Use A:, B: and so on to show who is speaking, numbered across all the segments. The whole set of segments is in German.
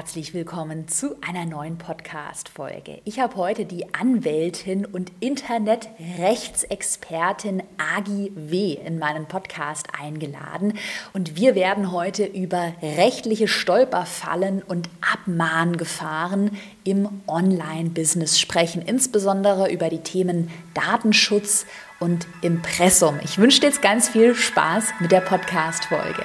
A: herzlich willkommen zu einer neuen Podcast-Folge. Ich habe heute die Anwältin und Internetrechtsexpertin Agi W. in meinen Podcast eingeladen und wir werden heute über rechtliche Stolperfallen und Abmahngefahren im Online-Business sprechen, insbesondere über die Themen Datenschutz und Impressum. Ich wünsche dir jetzt ganz viel Spaß mit der Podcast-Folge.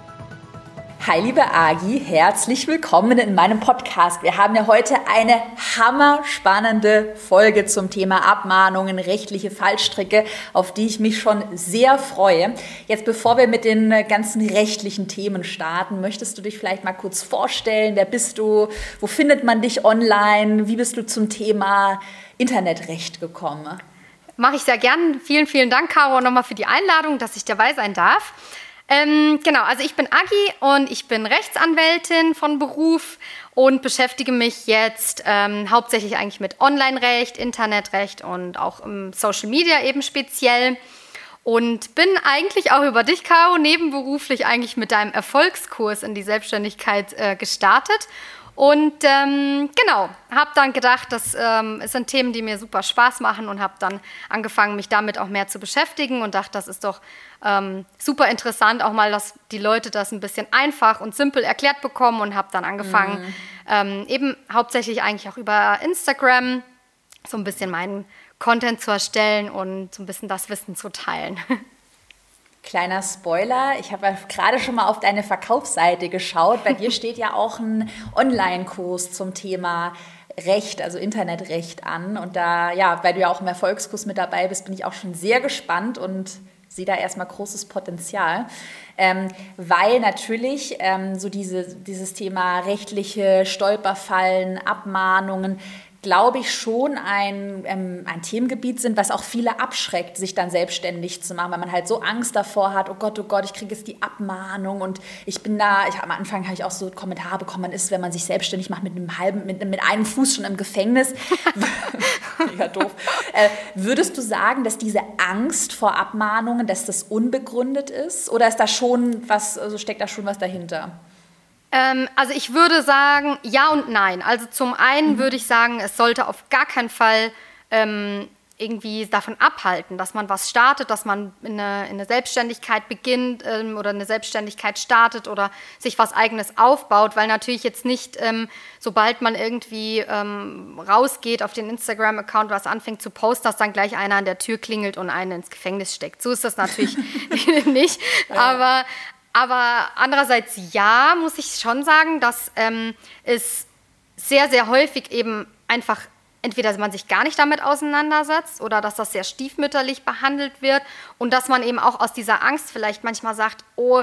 A: Hi, liebe Agi, herzlich willkommen in meinem Podcast. Wir haben ja heute eine hammerspannende Folge zum Thema Abmahnungen, rechtliche Fallstricke, auf die ich mich schon sehr freue. Jetzt, bevor wir mit den ganzen rechtlichen Themen starten, möchtest du dich vielleicht mal kurz vorstellen? Wer bist du? Wo findet man dich online? Wie bist du zum Thema Internetrecht gekommen?
B: Mache ich sehr gern. Vielen, vielen Dank, Caro, nochmal für die Einladung, dass ich dabei sein darf. Ähm, genau, also ich bin Agi und ich bin Rechtsanwältin von Beruf und beschäftige mich jetzt ähm, hauptsächlich eigentlich mit Online-Recht, Internetrecht und auch im Social Media eben speziell. Und bin eigentlich auch über dich, Caro, nebenberuflich eigentlich mit deinem Erfolgskurs in die Selbstständigkeit äh, gestartet und ähm, genau, habe dann gedacht, das ähm, sind Themen, die mir super Spaß machen und habe dann angefangen, mich damit auch mehr zu beschäftigen und dachte, das ist doch ähm, super interessant, auch mal, dass die Leute das ein bisschen einfach und simpel erklärt bekommen und habe dann angefangen, mhm. Ähm, eben hauptsächlich eigentlich auch über Instagram so ein bisschen meinen Content zu erstellen und so ein bisschen das Wissen zu teilen.
A: Kleiner Spoiler, ich habe gerade schon mal auf deine Verkaufsseite geschaut. Bei dir steht ja auch ein Online-Kurs zum Thema Recht, also Internetrecht an. Und da, ja, weil du ja auch im Erfolgskurs mit dabei bist, bin ich auch schon sehr gespannt und sehe da erstmal großes Potenzial. Ähm, weil natürlich ähm, so diese, dieses Thema rechtliche Stolperfallen, Abmahnungen, glaube ich, schon ein, ähm, ein Themengebiet sind, was auch viele abschreckt, sich dann selbstständig zu machen, weil man halt so Angst davor hat, oh Gott, oh Gott, ich kriege jetzt die Abmahnung und ich bin da, ich, am Anfang habe ich auch so Kommentare bekommen, man ist, wenn man sich selbstständig macht, mit einem halben, mit, mit einem Fuß schon im Gefängnis. Mega doof. Äh, würdest du sagen, dass diese Angst vor Abmahnungen, dass das unbegründet ist oder ist da schon was, also steckt da schon was dahinter?
B: Ähm, also ich würde sagen, ja und nein. Also zum einen mhm. würde ich sagen, es sollte auf gar keinen Fall ähm, irgendwie davon abhalten, dass man was startet, dass man in eine, in eine Selbstständigkeit beginnt ähm, oder eine Selbstständigkeit startet oder sich was eigenes aufbaut, weil natürlich jetzt nicht, ähm, sobald man irgendwie ähm, rausgeht auf den Instagram-Account, was anfängt zu posten, dass dann gleich einer an der Tür klingelt und einen ins Gefängnis steckt. So ist das natürlich nicht. Aber, aber andererseits ja, muss ich schon sagen, dass ähm, es sehr, sehr häufig eben einfach entweder man sich gar nicht damit auseinandersetzt oder dass das sehr stiefmütterlich behandelt wird und dass man eben auch aus dieser Angst vielleicht manchmal sagt, oh,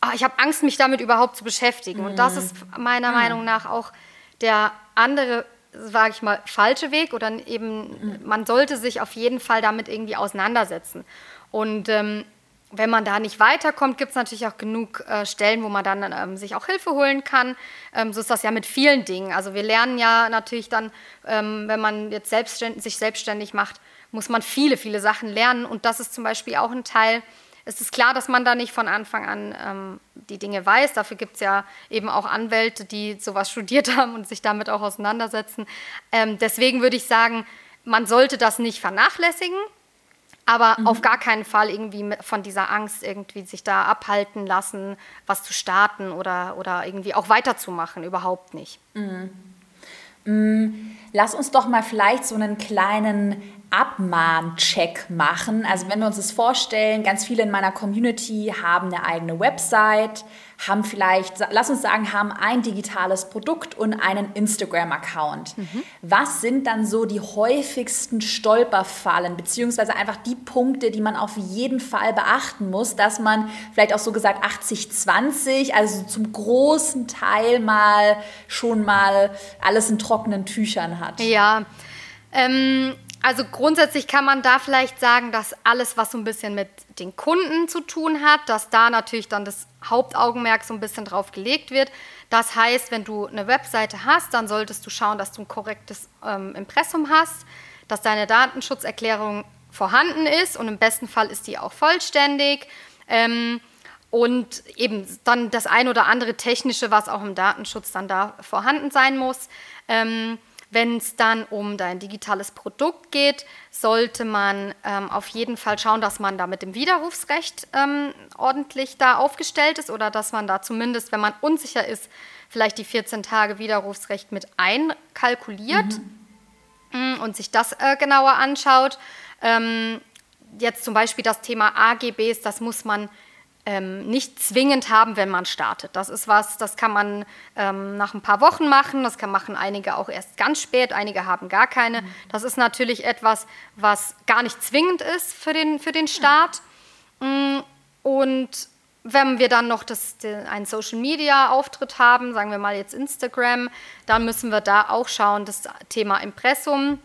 B: ah, ich habe Angst, mich damit überhaupt zu beschäftigen. Mhm. Und das ist meiner mhm. Meinung nach auch der andere, sage ich mal, falsche Weg oder eben mhm. man sollte sich auf jeden Fall damit irgendwie auseinandersetzen. Und ähm, wenn man da nicht weiterkommt, gibt es natürlich auch genug äh, Stellen, wo man dann ähm, sich auch Hilfe holen kann. Ähm, so ist das ja mit vielen Dingen. Also wir lernen ja natürlich dann, ähm, wenn man jetzt selbstständ sich selbstständig macht, muss man viele, viele Sachen lernen. Und das ist zum Beispiel auch ein Teil. Es ist klar, dass man da nicht von Anfang an ähm, die Dinge weiß. Dafür gibt es ja eben auch Anwälte, die sowas studiert haben und sich damit auch auseinandersetzen. Ähm, deswegen würde ich sagen, man sollte das nicht vernachlässigen aber mhm. auf gar keinen Fall irgendwie von dieser Angst irgendwie sich da abhalten lassen, was zu starten oder, oder irgendwie auch weiterzumachen, überhaupt nicht.
A: Mhm. Mm, lass uns doch mal vielleicht so einen kleinen Abmahncheck machen. Also wenn wir uns das vorstellen, ganz viele in meiner Community haben eine eigene Website, haben vielleicht, lass uns sagen, haben ein digitales Produkt und einen Instagram-Account. Mhm. Was sind dann so die häufigsten Stolperfallen, beziehungsweise einfach die Punkte, die man auf jeden Fall beachten muss, dass man vielleicht auch so gesagt 80-20, also zum großen Teil mal schon mal alles in trockenen Tüchern hat?
B: Ja, ähm, also grundsätzlich kann man da vielleicht sagen, dass alles, was so ein bisschen mit den Kunden zu tun hat, dass da natürlich dann das Hauptaugenmerk so ein bisschen drauf gelegt wird. Das heißt, wenn du eine Webseite hast, dann solltest du schauen, dass du ein korrektes ähm, Impressum hast, dass deine Datenschutzerklärung vorhanden ist und im besten Fall ist die auch vollständig. Ähm, und eben dann das ein oder andere technische, was auch im Datenschutz dann da vorhanden sein muss. Ähm, wenn es dann um dein digitales Produkt geht, sollte man ähm, auf jeden Fall schauen, dass man da mit dem Widerrufsrecht ähm, ordentlich da aufgestellt ist oder dass man da zumindest, wenn man unsicher ist, vielleicht die 14 Tage Widerrufsrecht mit einkalkuliert mhm. Und sich das äh, genauer anschaut. Ähm, jetzt zum Beispiel das Thema AGBs, das muss man ähm, nicht zwingend haben, wenn man startet. Das ist was, das kann man ähm, nach ein paar Wochen machen, das kann machen einige auch erst ganz spät, einige haben gar keine. Das ist natürlich etwas, was gar nicht zwingend ist für den, für den Start. Mm, und wenn wir dann noch das, den, einen Social-Media-Auftritt haben, sagen wir mal jetzt Instagram, dann müssen wir da auch schauen, das Thema Impressum,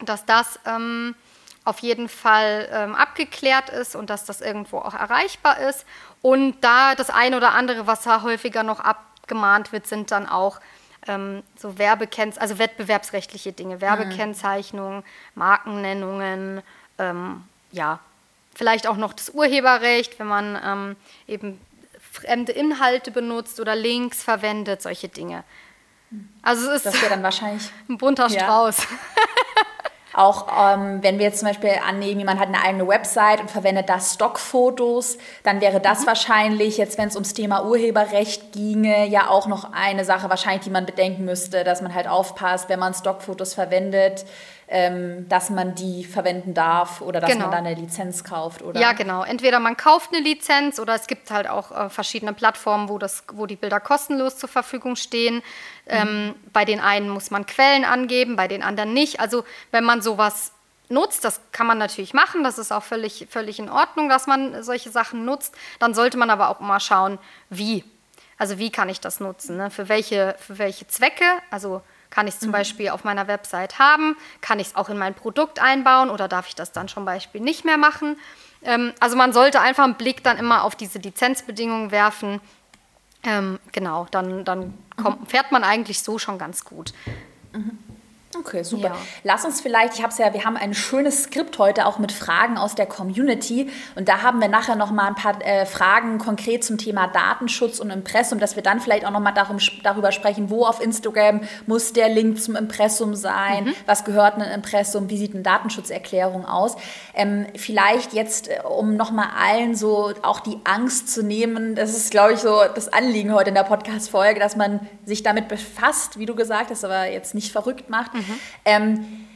B: dass das... Ähm, auf jeden Fall ähm, abgeklärt ist und dass das irgendwo auch erreichbar ist. Und da das eine oder andere, was da häufiger noch abgemahnt wird, sind dann auch ähm, so Werbekennz also wettbewerbsrechtliche Dinge, Werbekennzeichnungen, Markennennungen, ähm, ja, vielleicht auch noch das Urheberrecht, wenn man ähm, eben fremde Inhalte benutzt oder Links verwendet, solche Dinge.
A: Also es ist das dann wahrscheinlich
B: ein bunter Strauß.
A: Auch ähm, wenn wir jetzt zum Beispiel annehmen, jemand hat eine eigene Website und verwendet da Stockfotos, dann wäre das mhm. wahrscheinlich, jetzt wenn es ums Thema Urheberrecht ginge, ja auch noch eine Sache wahrscheinlich, die man bedenken müsste, dass man halt aufpasst, wenn man Stockfotos verwendet, ähm, dass man die verwenden darf oder dass genau. man da eine Lizenz kauft. Oder?
B: Ja, genau. Entweder man kauft eine Lizenz oder es gibt halt auch äh, verschiedene Plattformen, wo, das, wo die Bilder kostenlos zur Verfügung stehen. Mhm. Ähm, bei den einen muss man Quellen angeben, bei den anderen nicht. Also wenn man sowas nutzt, das kann man natürlich machen, das ist auch völlig, völlig in Ordnung, dass man solche Sachen nutzt. Dann sollte man aber auch immer schauen, wie. Also wie kann ich das nutzen? Ne? Für, welche, für welche Zwecke? Also kann ich es zum mhm. Beispiel auf meiner Website haben? Kann ich es auch in mein Produkt einbauen oder darf ich das dann zum Beispiel nicht mehr machen? Ähm, also man sollte einfach einen Blick dann immer auf diese Lizenzbedingungen werfen. Ähm, genau, dann, dann kommt, fährt man eigentlich so schon ganz gut.
A: Mhm. Okay, super. Ja. Lass uns vielleicht, ich habe es ja, wir haben ein schönes Skript heute auch mit Fragen aus der Community und da haben wir nachher noch mal ein paar äh, Fragen konkret zum Thema Datenschutz und Impressum, dass wir dann vielleicht auch noch mal darum, darüber sprechen, wo auf Instagram muss der Link zum Impressum sein, mhm. was gehört ein Impressum, wie sieht eine Datenschutzerklärung aus. Ähm, vielleicht jetzt, äh, um noch mal allen so auch die Angst zu nehmen, das ist, glaube ich, so das Anliegen heute in der Podcast-Folge, dass man sich damit befasst, wie du gesagt hast, aber jetzt nicht verrückt macht. Mhm. Ähm,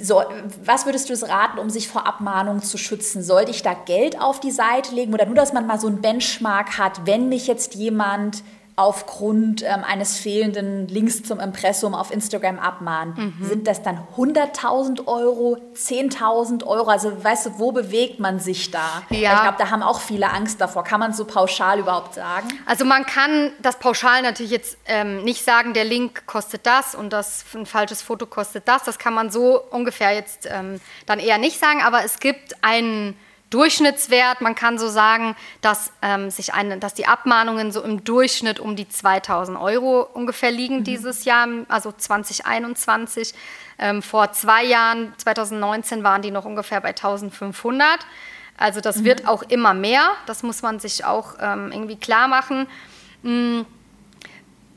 A: so, was würdest du es raten, um sich vor Abmahnungen zu schützen? Sollte ich da Geld auf die Seite legen oder nur, dass man mal so einen Benchmark hat, wenn mich jetzt jemand aufgrund ähm, eines fehlenden Links zum Impressum auf Instagram abmahnen. Mhm. Sind das dann 100.000 Euro, 10.000 Euro? Also weißt du, wo bewegt man sich da? Ja. Ich glaube, da haben auch viele Angst davor. Kann man so pauschal überhaupt sagen?
B: Also man kann das pauschal natürlich jetzt ähm, nicht sagen, der Link kostet das und das ein falsches Foto kostet das. Das kann man so ungefähr jetzt ähm, dann eher nicht sagen, aber es gibt einen Durchschnittswert. Man kann so sagen, dass, ähm, sich eine, dass die Abmahnungen so im Durchschnitt um die 2000 Euro ungefähr liegen mhm. dieses Jahr, also 2021. Ähm, vor zwei Jahren, 2019, waren die noch ungefähr bei 1500. Also das mhm. wird auch immer mehr. Das muss man sich auch ähm, irgendwie klar machen. Hm,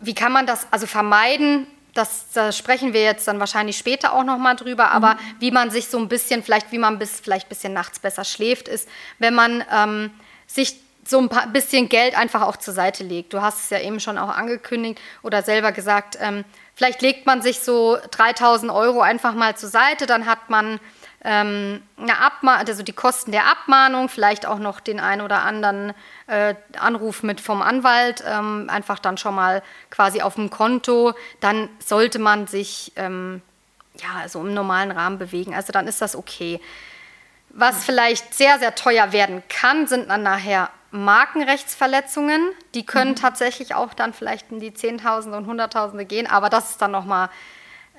B: wie kann man das also vermeiden? Das, da sprechen wir jetzt dann wahrscheinlich später auch nochmal drüber, aber mhm. wie man sich so ein bisschen, vielleicht wie man bis vielleicht ein bisschen nachts besser schläft, ist, wenn man ähm, sich so ein paar, bisschen Geld einfach auch zur Seite legt. Du hast es ja eben schon auch angekündigt oder selber gesagt, ähm, vielleicht legt man sich so 3000 Euro einfach mal zur Seite, dann hat man ähm, eine Abma also die Kosten der Abmahnung, vielleicht auch noch den einen oder anderen äh, Anruf mit vom Anwalt, ähm, einfach dann schon mal quasi auf dem Konto, dann sollte man sich ähm, ja so im normalen Rahmen bewegen. Also dann ist das okay. Was vielleicht sehr, sehr teuer werden kann, sind dann nachher Markenrechtsverletzungen. Die können mhm. tatsächlich auch dann vielleicht in die Zehntausende und Hunderttausende gehen, aber das ist dann nochmal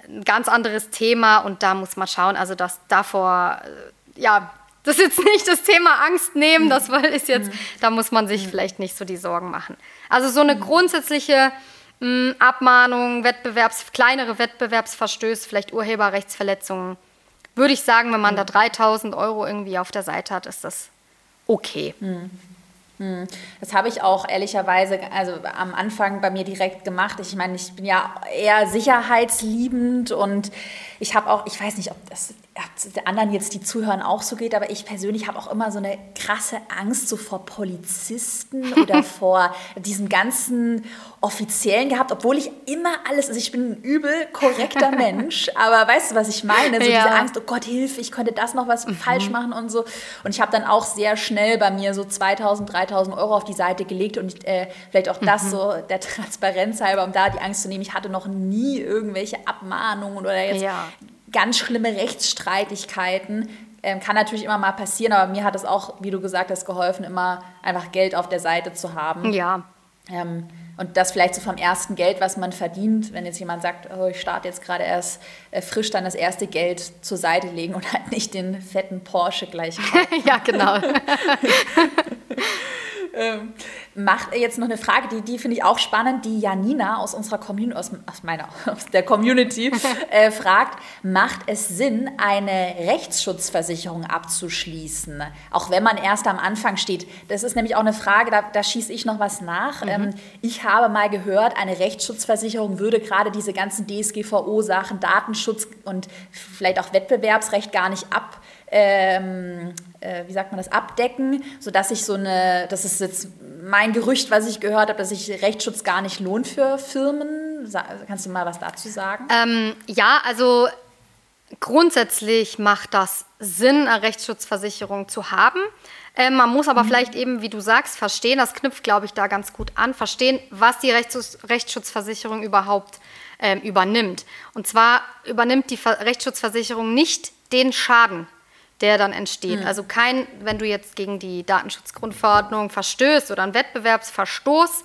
B: ein ganz anderes Thema und da muss man schauen, also dass davor, äh, ja, das ist jetzt nicht das Thema Angst nehmen, das ist jetzt, mhm. da muss man sich mhm. vielleicht nicht so die Sorgen machen. Also so eine mhm. grundsätzliche mh, hm, Abmahnung, Wettbewerbs, kleinere Wettbewerbsverstöße, vielleicht Urheberrechtsverletzungen, würde ich sagen, wenn man da 3000 Euro irgendwie auf der Seite hat, ist das okay.
A: Mhm. Hm. Das habe ich auch ehrlicherweise, also am Anfang bei mir direkt gemacht. Ich meine, ich bin ja eher sicherheitsliebend und ich habe auch, ich weiß nicht, ob das der anderen jetzt, die zuhören, auch so geht, aber ich persönlich habe auch immer so eine krasse Angst so vor Polizisten oder vor diesem ganzen Offiziellen gehabt, obwohl ich immer alles, also ich bin ein übel korrekter Mensch, aber weißt du, was ich meine? So ja. diese Angst, oh Gott, hilf, ich könnte das noch was mhm. falsch machen und so. Und ich habe dann auch sehr schnell bei mir so 2000, 3000 Euro auf die Seite gelegt und äh, vielleicht auch das mhm. so der Transparenz halber, um da die Angst zu nehmen. Ich hatte noch nie irgendwelche Abmahnungen oder jetzt ja ganz schlimme Rechtsstreitigkeiten. Ähm, kann natürlich immer mal passieren, aber mir hat es auch, wie du gesagt hast, geholfen, immer einfach Geld auf der Seite zu haben.
B: Ja.
A: Ähm, und das vielleicht so vom ersten Geld, was man verdient, wenn jetzt jemand sagt, oh, ich starte jetzt gerade erst äh, frisch, dann das erste Geld zur Seite legen und halt nicht den fetten Porsche gleich kaufen.
B: ja, genau.
A: ähm, macht jetzt noch eine Frage, die, die finde ich auch spannend, die Janina aus unserer Community, aus, meiner, aus der Community äh, fragt, macht es Sinn, eine Rechtsschutzversicherung abzuschließen, auch wenn man erst am Anfang steht? Das ist nämlich auch eine Frage, da, da schieße ich noch was nach. Mhm. Ähm, ich habe mal gehört, eine Rechtsschutzversicherung würde gerade diese ganzen DSGVO-Sachen, Datenschutz und vielleicht auch Wettbewerbsrecht gar nicht ab ähm, äh, wie sagt man das, abdecken, sodass ich so eine, das ist jetzt mein Gerücht, was ich gehört habe, dass sich Rechtsschutz gar nicht lohnt für Firmen. Kannst du mal was dazu sagen?
B: Ähm, ja, also grundsätzlich macht das Sinn, eine Rechtsschutzversicherung zu haben. Ähm, man muss aber mhm. vielleicht eben, wie du sagst, verstehen, das knüpft, glaube ich, da ganz gut an, verstehen, was die Rechtsschutz Rechtsschutzversicherung überhaupt ähm, übernimmt. Und zwar übernimmt die Ver Rechtsschutzversicherung nicht den Schaden, der dann entsteht. Mhm. Also kein, wenn du jetzt gegen die Datenschutzgrundverordnung verstößt oder einen Wettbewerbsverstoß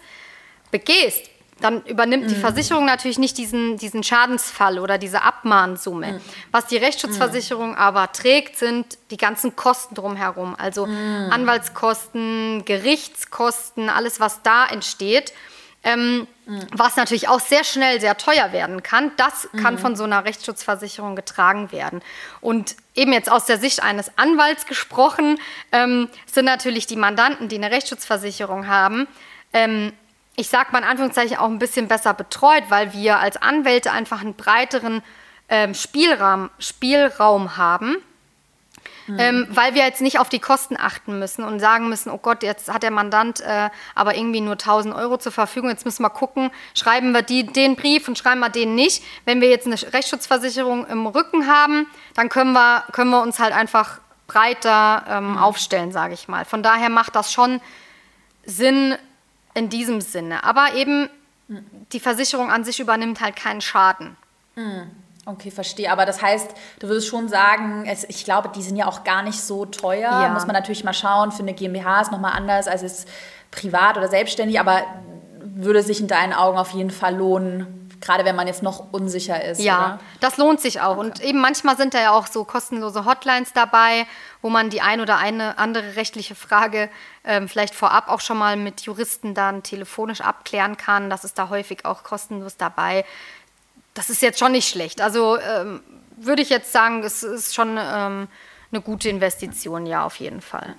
B: begehst, dann übernimmt mhm. die Versicherung natürlich nicht diesen, diesen Schadensfall oder diese Abmahnsumme. Mhm. Was die Rechtsschutzversicherung mhm. aber trägt, sind die ganzen Kosten drumherum, also mhm. Anwaltskosten, Gerichtskosten, alles, was da entsteht. Ähm, mhm. Was natürlich auch sehr schnell sehr teuer werden kann. Das kann mhm. von so einer Rechtsschutzversicherung getragen werden. Und eben jetzt aus der Sicht eines Anwalts gesprochen, ähm, sind natürlich die Mandanten, die eine Rechtsschutzversicherung haben, ähm, ich sage mal in Anführungszeichen auch ein bisschen besser betreut, weil wir als Anwälte einfach einen breiteren ähm, Spielraum, Spielraum haben Mhm. Ähm, weil wir jetzt nicht auf die Kosten achten müssen und sagen müssen, oh Gott, jetzt hat der Mandant äh, aber irgendwie nur 1000 Euro zur Verfügung, jetzt müssen wir gucken, schreiben wir die, den Brief und schreiben wir den nicht. Wenn wir jetzt eine Rechtsschutzversicherung im Rücken haben, dann können wir, können wir uns halt einfach breiter ähm, mhm. aufstellen, sage ich mal. Von daher macht das schon Sinn in diesem Sinne. Aber eben mhm. die Versicherung an sich übernimmt halt keinen Schaden.
A: Mhm. Okay, verstehe. Aber das heißt, du würdest schon sagen, es, ich glaube, die sind ja auch gar nicht so teuer. Ja. Muss man natürlich mal schauen. Für eine GmbH ist nochmal anders als es privat oder selbstständig. Aber würde sich in deinen Augen auf jeden Fall lohnen, gerade wenn man jetzt noch unsicher ist.
B: Ja, oder? das lohnt sich auch. Okay. Und eben manchmal sind da ja auch so kostenlose Hotlines dabei, wo man die ein oder eine andere rechtliche Frage ähm, vielleicht vorab auch schon mal mit Juristen dann telefonisch abklären kann. Das ist da häufig auch kostenlos dabei das ist jetzt schon nicht schlecht. Also ähm, würde ich jetzt sagen, es ist schon ähm, eine gute Investition, ja, auf jeden Fall.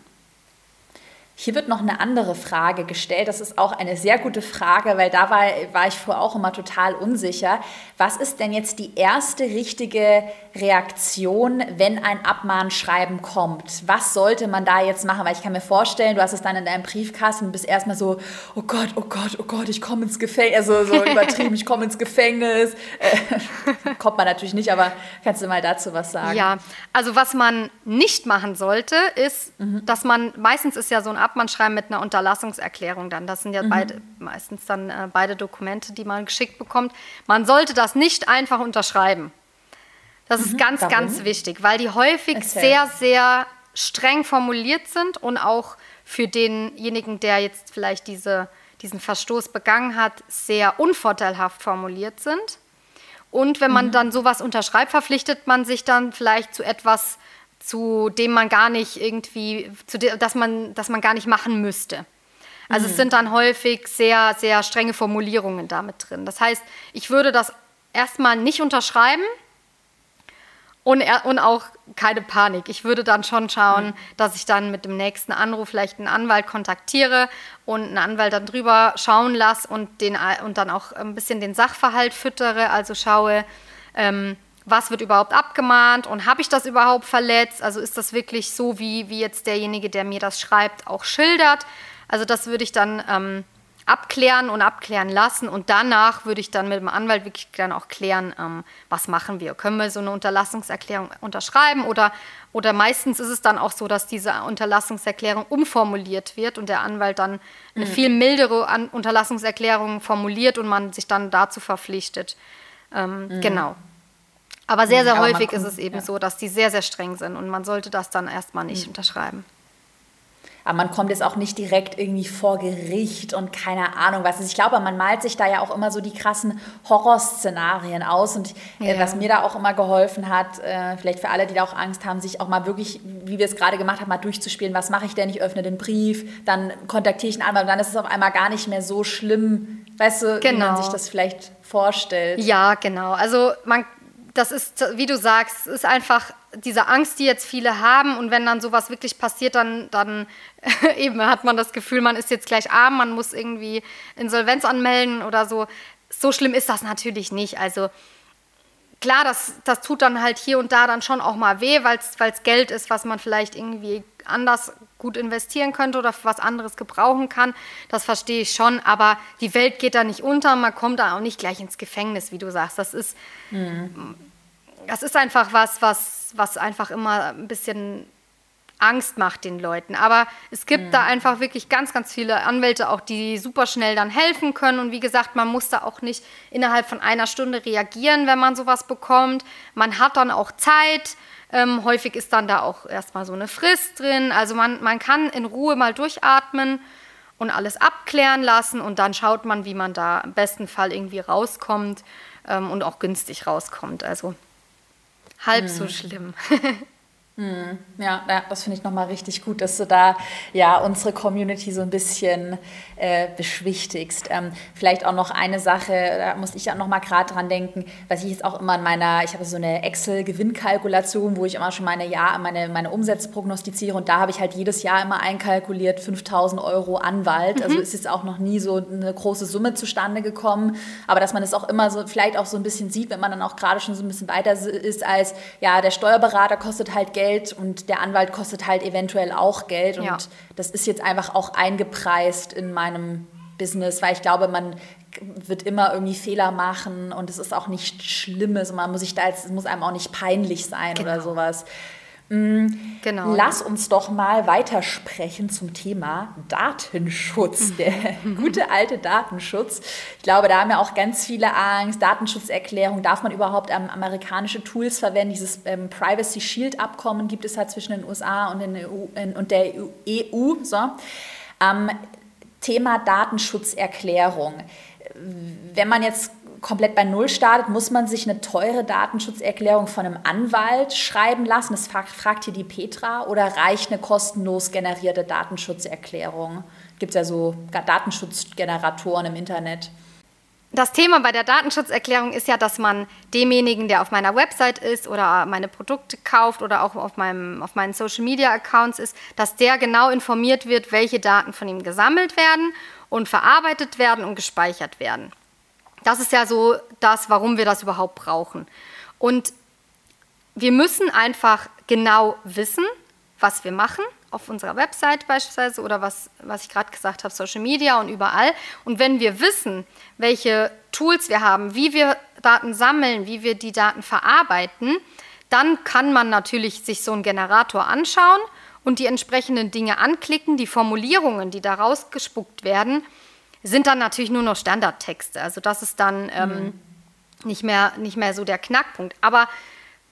A: Hier wird noch eine andere Frage gestellt. Das ist auch eine sehr gute Frage, weil da war, war ich vorher auch immer total unsicher. Was ist denn jetzt die erste richtige Reaktion, wenn ein Abmahnschreiben kommt? Was sollte man da jetzt machen? Weil ich kann mir vorstellen, du hast es dann in deinem Briefkasten und bist erstmal so, oh Gott, oh Gott, oh Gott, ich komme ins Gefängnis. Also so übertrieben, ich komme ins Gefängnis. Äh, kommt man natürlich nicht, aber kannst du mal dazu was sagen?
B: Ja, also was man nicht machen sollte, ist, mhm. dass man, meistens ist ja so ein Abmahnschreiben mit einer Unterlassungserklärung dann. Das sind ja mhm. beide, meistens dann äh, beide Dokumente, die man geschickt bekommt. Man sollte das nicht einfach unterschreiben. Das ist mhm. ganz, Warum? ganz wichtig, weil die häufig Erzähl. sehr, sehr streng formuliert sind und auch für denjenigen, der jetzt vielleicht diese, diesen Verstoß begangen hat, sehr unvorteilhaft formuliert sind. Und wenn man mhm. dann sowas unterschreibt, verpflichtet man sich dann vielleicht zu etwas, zu dem man gar nicht irgendwie, zu de, dass man, dass man gar nicht machen müsste. Also mhm. es sind dann häufig sehr, sehr strenge Formulierungen damit drin. Das heißt, ich würde das erstmal nicht unterschreiben, und, und auch keine Panik. Ich würde dann schon schauen, mhm. dass ich dann mit dem nächsten Anruf vielleicht einen Anwalt kontaktiere und einen Anwalt dann drüber schauen lasse und, den, und dann auch ein bisschen den Sachverhalt füttere. Also schaue, ähm, was wird überhaupt abgemahnt und habe ich das überhaupt verletzt? Also ist das wirklich so, wie, wie jetzt derjenige, der mir das schreibt, auch schildert? Also das würde ich dann ähm, abklären und abklären lassen. Und danach würde ich dann mit dem Anwalt wirklich dann auch klären, ähm, was machen wir. Können wir so eine Unterlassungserklärung unterschreiben oder, oder meistens ist es dann auch so, dass diese Unterlassungserklärung umformuliert wird und der Anwalt dann eine mhm. viel mildere An Unterlassungserklärung formuliert und man sich dann dazu verpflichtet. Ähm, mhm. Genau. Aber sehr, sehr mhm, häufig ist es eben ja. so, dass die sehr, sehr streng sind und man sollte das dann erstmal nicht mhm. unterschreiben.
A: Aber man kommt jetzt auch nicht direkt irgendwie vor Gericht und keine Ahnung was. Also ich glaube, man malt sich da ja auch immer so die krassen Horrorszenarien aus. Und äh, ja. was mir da auch immer geholfen hat, äh, vielleicht für alle, die da auch Angst haben, sich auch mal wirklich, wie wir es gerade gemacht haben, mal durchzuspielen. Was mache ich denn? Ich öffne den Brief, dann kontaktiere ich einen Anwalt und dann ist es auf einmal gar nicht mehr so schlimm, weißt du, genau. wie man genau. sich das vielleicht vorstellt.
B: Ja, genau. Also man das ist, wie du sagst, ist einfach diese Angst, die jetzt viele haben. Und wenn dann sowas wirklich passiert, dann, dann eben hat man das Gefühl, man ist jetzt gleich arm, man muss irgendwie Insolvenz anmelden oder so. So schlimm ist das natürlich nicht. Also klar, das, das tut dann halt hier und da dann schon auch mal weh, weil es Geld ist, was man vielleicht irgendwie anders gut investieren könnte oder für was anderes gebrauchen kann. Das verstehe ich schon, aber die Welt geht da nicht unter, man kommt da auch nicht gleich ins Gefängnis, wie du sagst. Das ist, mhm. das ist einfach was, was, was einfach immer ein bisschen Angst macht den Leuten. Aber es gibt mhm. da einfach wirklich ganz, ganz viele Anwälte auch, die super schnell dann helfen können. Und wie gesagt, man muss da auch nicht innerhalb von einer Stunde reagieren, wenn man sowas bekommt. Man hat dann auch Zeit. Ähm, häufig ist dann da auch erstmal so eine Frist drin. Also man, man kann in Ruhe mal durchatmen und alles abklären lassen und dann schaut man, wie man da im besten Fall irgendwie rauskommt ähm, und auch günstig rauskommt. Also halb mhm. so schlimm.
A: Hm, ja, ja, das finde ich nochmal richtig gut, dass du da ja unsere Community so ein bisschen äh, beschwichtigst. Ähm, vielleicht auch noch eine Sache, da muss ich auch nochmal gerade dran denken, was ich jetzt auch immer in meiner, ich habe so eine Excel-Gewinnkalkulation, wo ich immer schon meine, Jahr, meine, meine Umsätze prognostiziere und da habe ich halt jedes Jahr immer einkalkuliert, 5000 Euro Anwalt. Also mhm. Also ist jetzt auch noch nie so eine große Summe zustande gekommen, aber dass man es auch immer so, vielleicht auch so ein bisschen sieht, wenn man dann auch gerade schon so ein bisschen weiter ist als, ja, der Steuerberater kostet halt Geld, Geld und der Anwalt kostet halt eventuell auch Geld. Und ja. das ist jetzt einfach auch eingepreist in meinem Business, weil ich glaube, man wird immer irgendwie Fehler machen und es ist auch nicht Schlimmes und man muss sich da jetzt, es muss einem auch nicht peinlich sein genau. oder sowas. Mm, genau. Lass uns doch mal weitersprechen zum Thema Datenschutz, der gute alte Datenschutz. Ich glaube, da haben ja auch ganz viele Angst. Datenschutzerklärung, darf man überhaupt amerikanische Tools verwenden? Dieses ähm, Privacy Shield Abkommen gibt es halt zwischen den USA und, EU, in, und der EU. So. Ähm, Thema Datenschutzerklärung. Wenn man jetzt komplett bei Null startet, muss man sich eine teure Datenschutzerklärung von einem Anwalt schreiben lassen. Das fragt hier die Petra. Oder reicht eine kostenlos generierte Datenschutzerklärung? Gibt es ja so Datenschutzgeneratoren im Internet.
B: das Thema bei der Datenschutzerklärung ist ja, dass man demjenigen, der auf meiner Website ist oder meine Produkte kauft oder auch auf, meinem, auf meinen Social Media Accounts ist, dass der genau informiert wird, welche Daten von ihm gesammelt werden und verarbeitet werden und gespeichert werden. Das ist ja so das, warum wir das überhaupt brauchen. Und wir müssen einfach genau wissen, was wir machen auf unserer Website beispielsweise oder was, was ich gerade gesagt habe, Social Media und überall. Und wenn wir wissen, welche Tools wir haben, wie wir Daten sammeln, wie wir die Daten verarbeiten, dann kann man natürlich sich so einen Generator anschauen und die entsprechenden Dinge anklicken. Die Formulierungen, die da rausgespuckt werden, sind dann natürlich nur noch Standardtexte. Also das ist dann ähm, mhm. nicht, mehr, nicht mehr so der Knackpunkt. Aber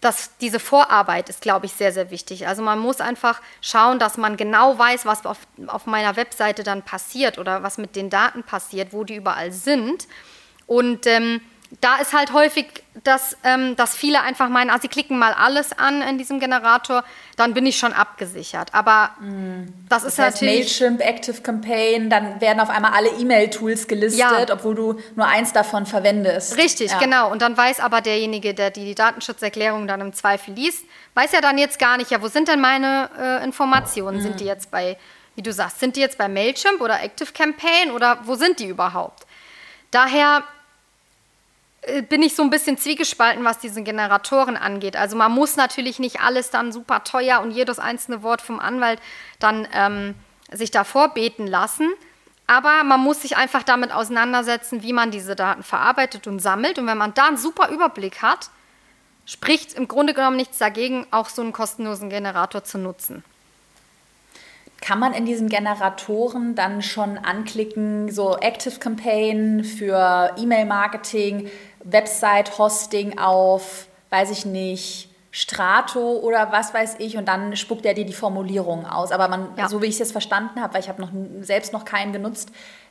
B: das, diese Vorarbeit ist, glaube ich, sehr, sehr wichtig. Also man muss einfach schauen, dass man genau weiß, was auf, auf meiner Webseite dann passiert oder was mit den Daten passiert, wo die überall sind. Und ähm, da ist halt häufig, dass, ähm, dass viele einfach meinen, ah, sie klicken mal alles an in diesem Generator, dann bin ich schon abgesichert. Aber mm. das, das ist heißt
A: natürlich... Mailchimp, Active Campaign, dann werden auf einmal alle E-Mail-Tools gelistet, ja. obwohl du nur eins davon verwendest.
B: Richtig, ja. genau. Und dann weiß aber derjenige, der die Datenschutzerklärung dann im Zweifel liest, weiß ja dann jetzt gar nicht, ja, wo sind denn meine äh, Informationen? Mm. Sind die jetzt bei, wie du sagst, sind die jetzt bei Mailchimp oder Active Campaign oder wo sind die überhaupt? Daher bin ich so ein bisschen zwiegespalten, was diese Generatoren angeht. Also man muss natürlich nicht alles dann super teuer und jedes einzelne Wort vom Anwalt dann ähm, sich davor beten lassen. Aber man muss sich einfach damit auseinandersetzen, wie man diese Daten verarbeitet und sammelt. Und wenn man da einen super Überblick hat, spricht im Grunde genommen nichts dagegen, auch so einen kostenlosen Generator zu nutzen.
A: Kann man in diesen Generatoren dann schon anklicken, so Active Campaign für E-Mail-Marketing, Website-Hosting auf, weiß ich nicht, Strato oder was weiß ich und dann spuckt er dir die Formulierung aus. Aber man, ja. so wie ich es jetzt verstanden habe, weil ich habe noch selbst noch keinen genutzt,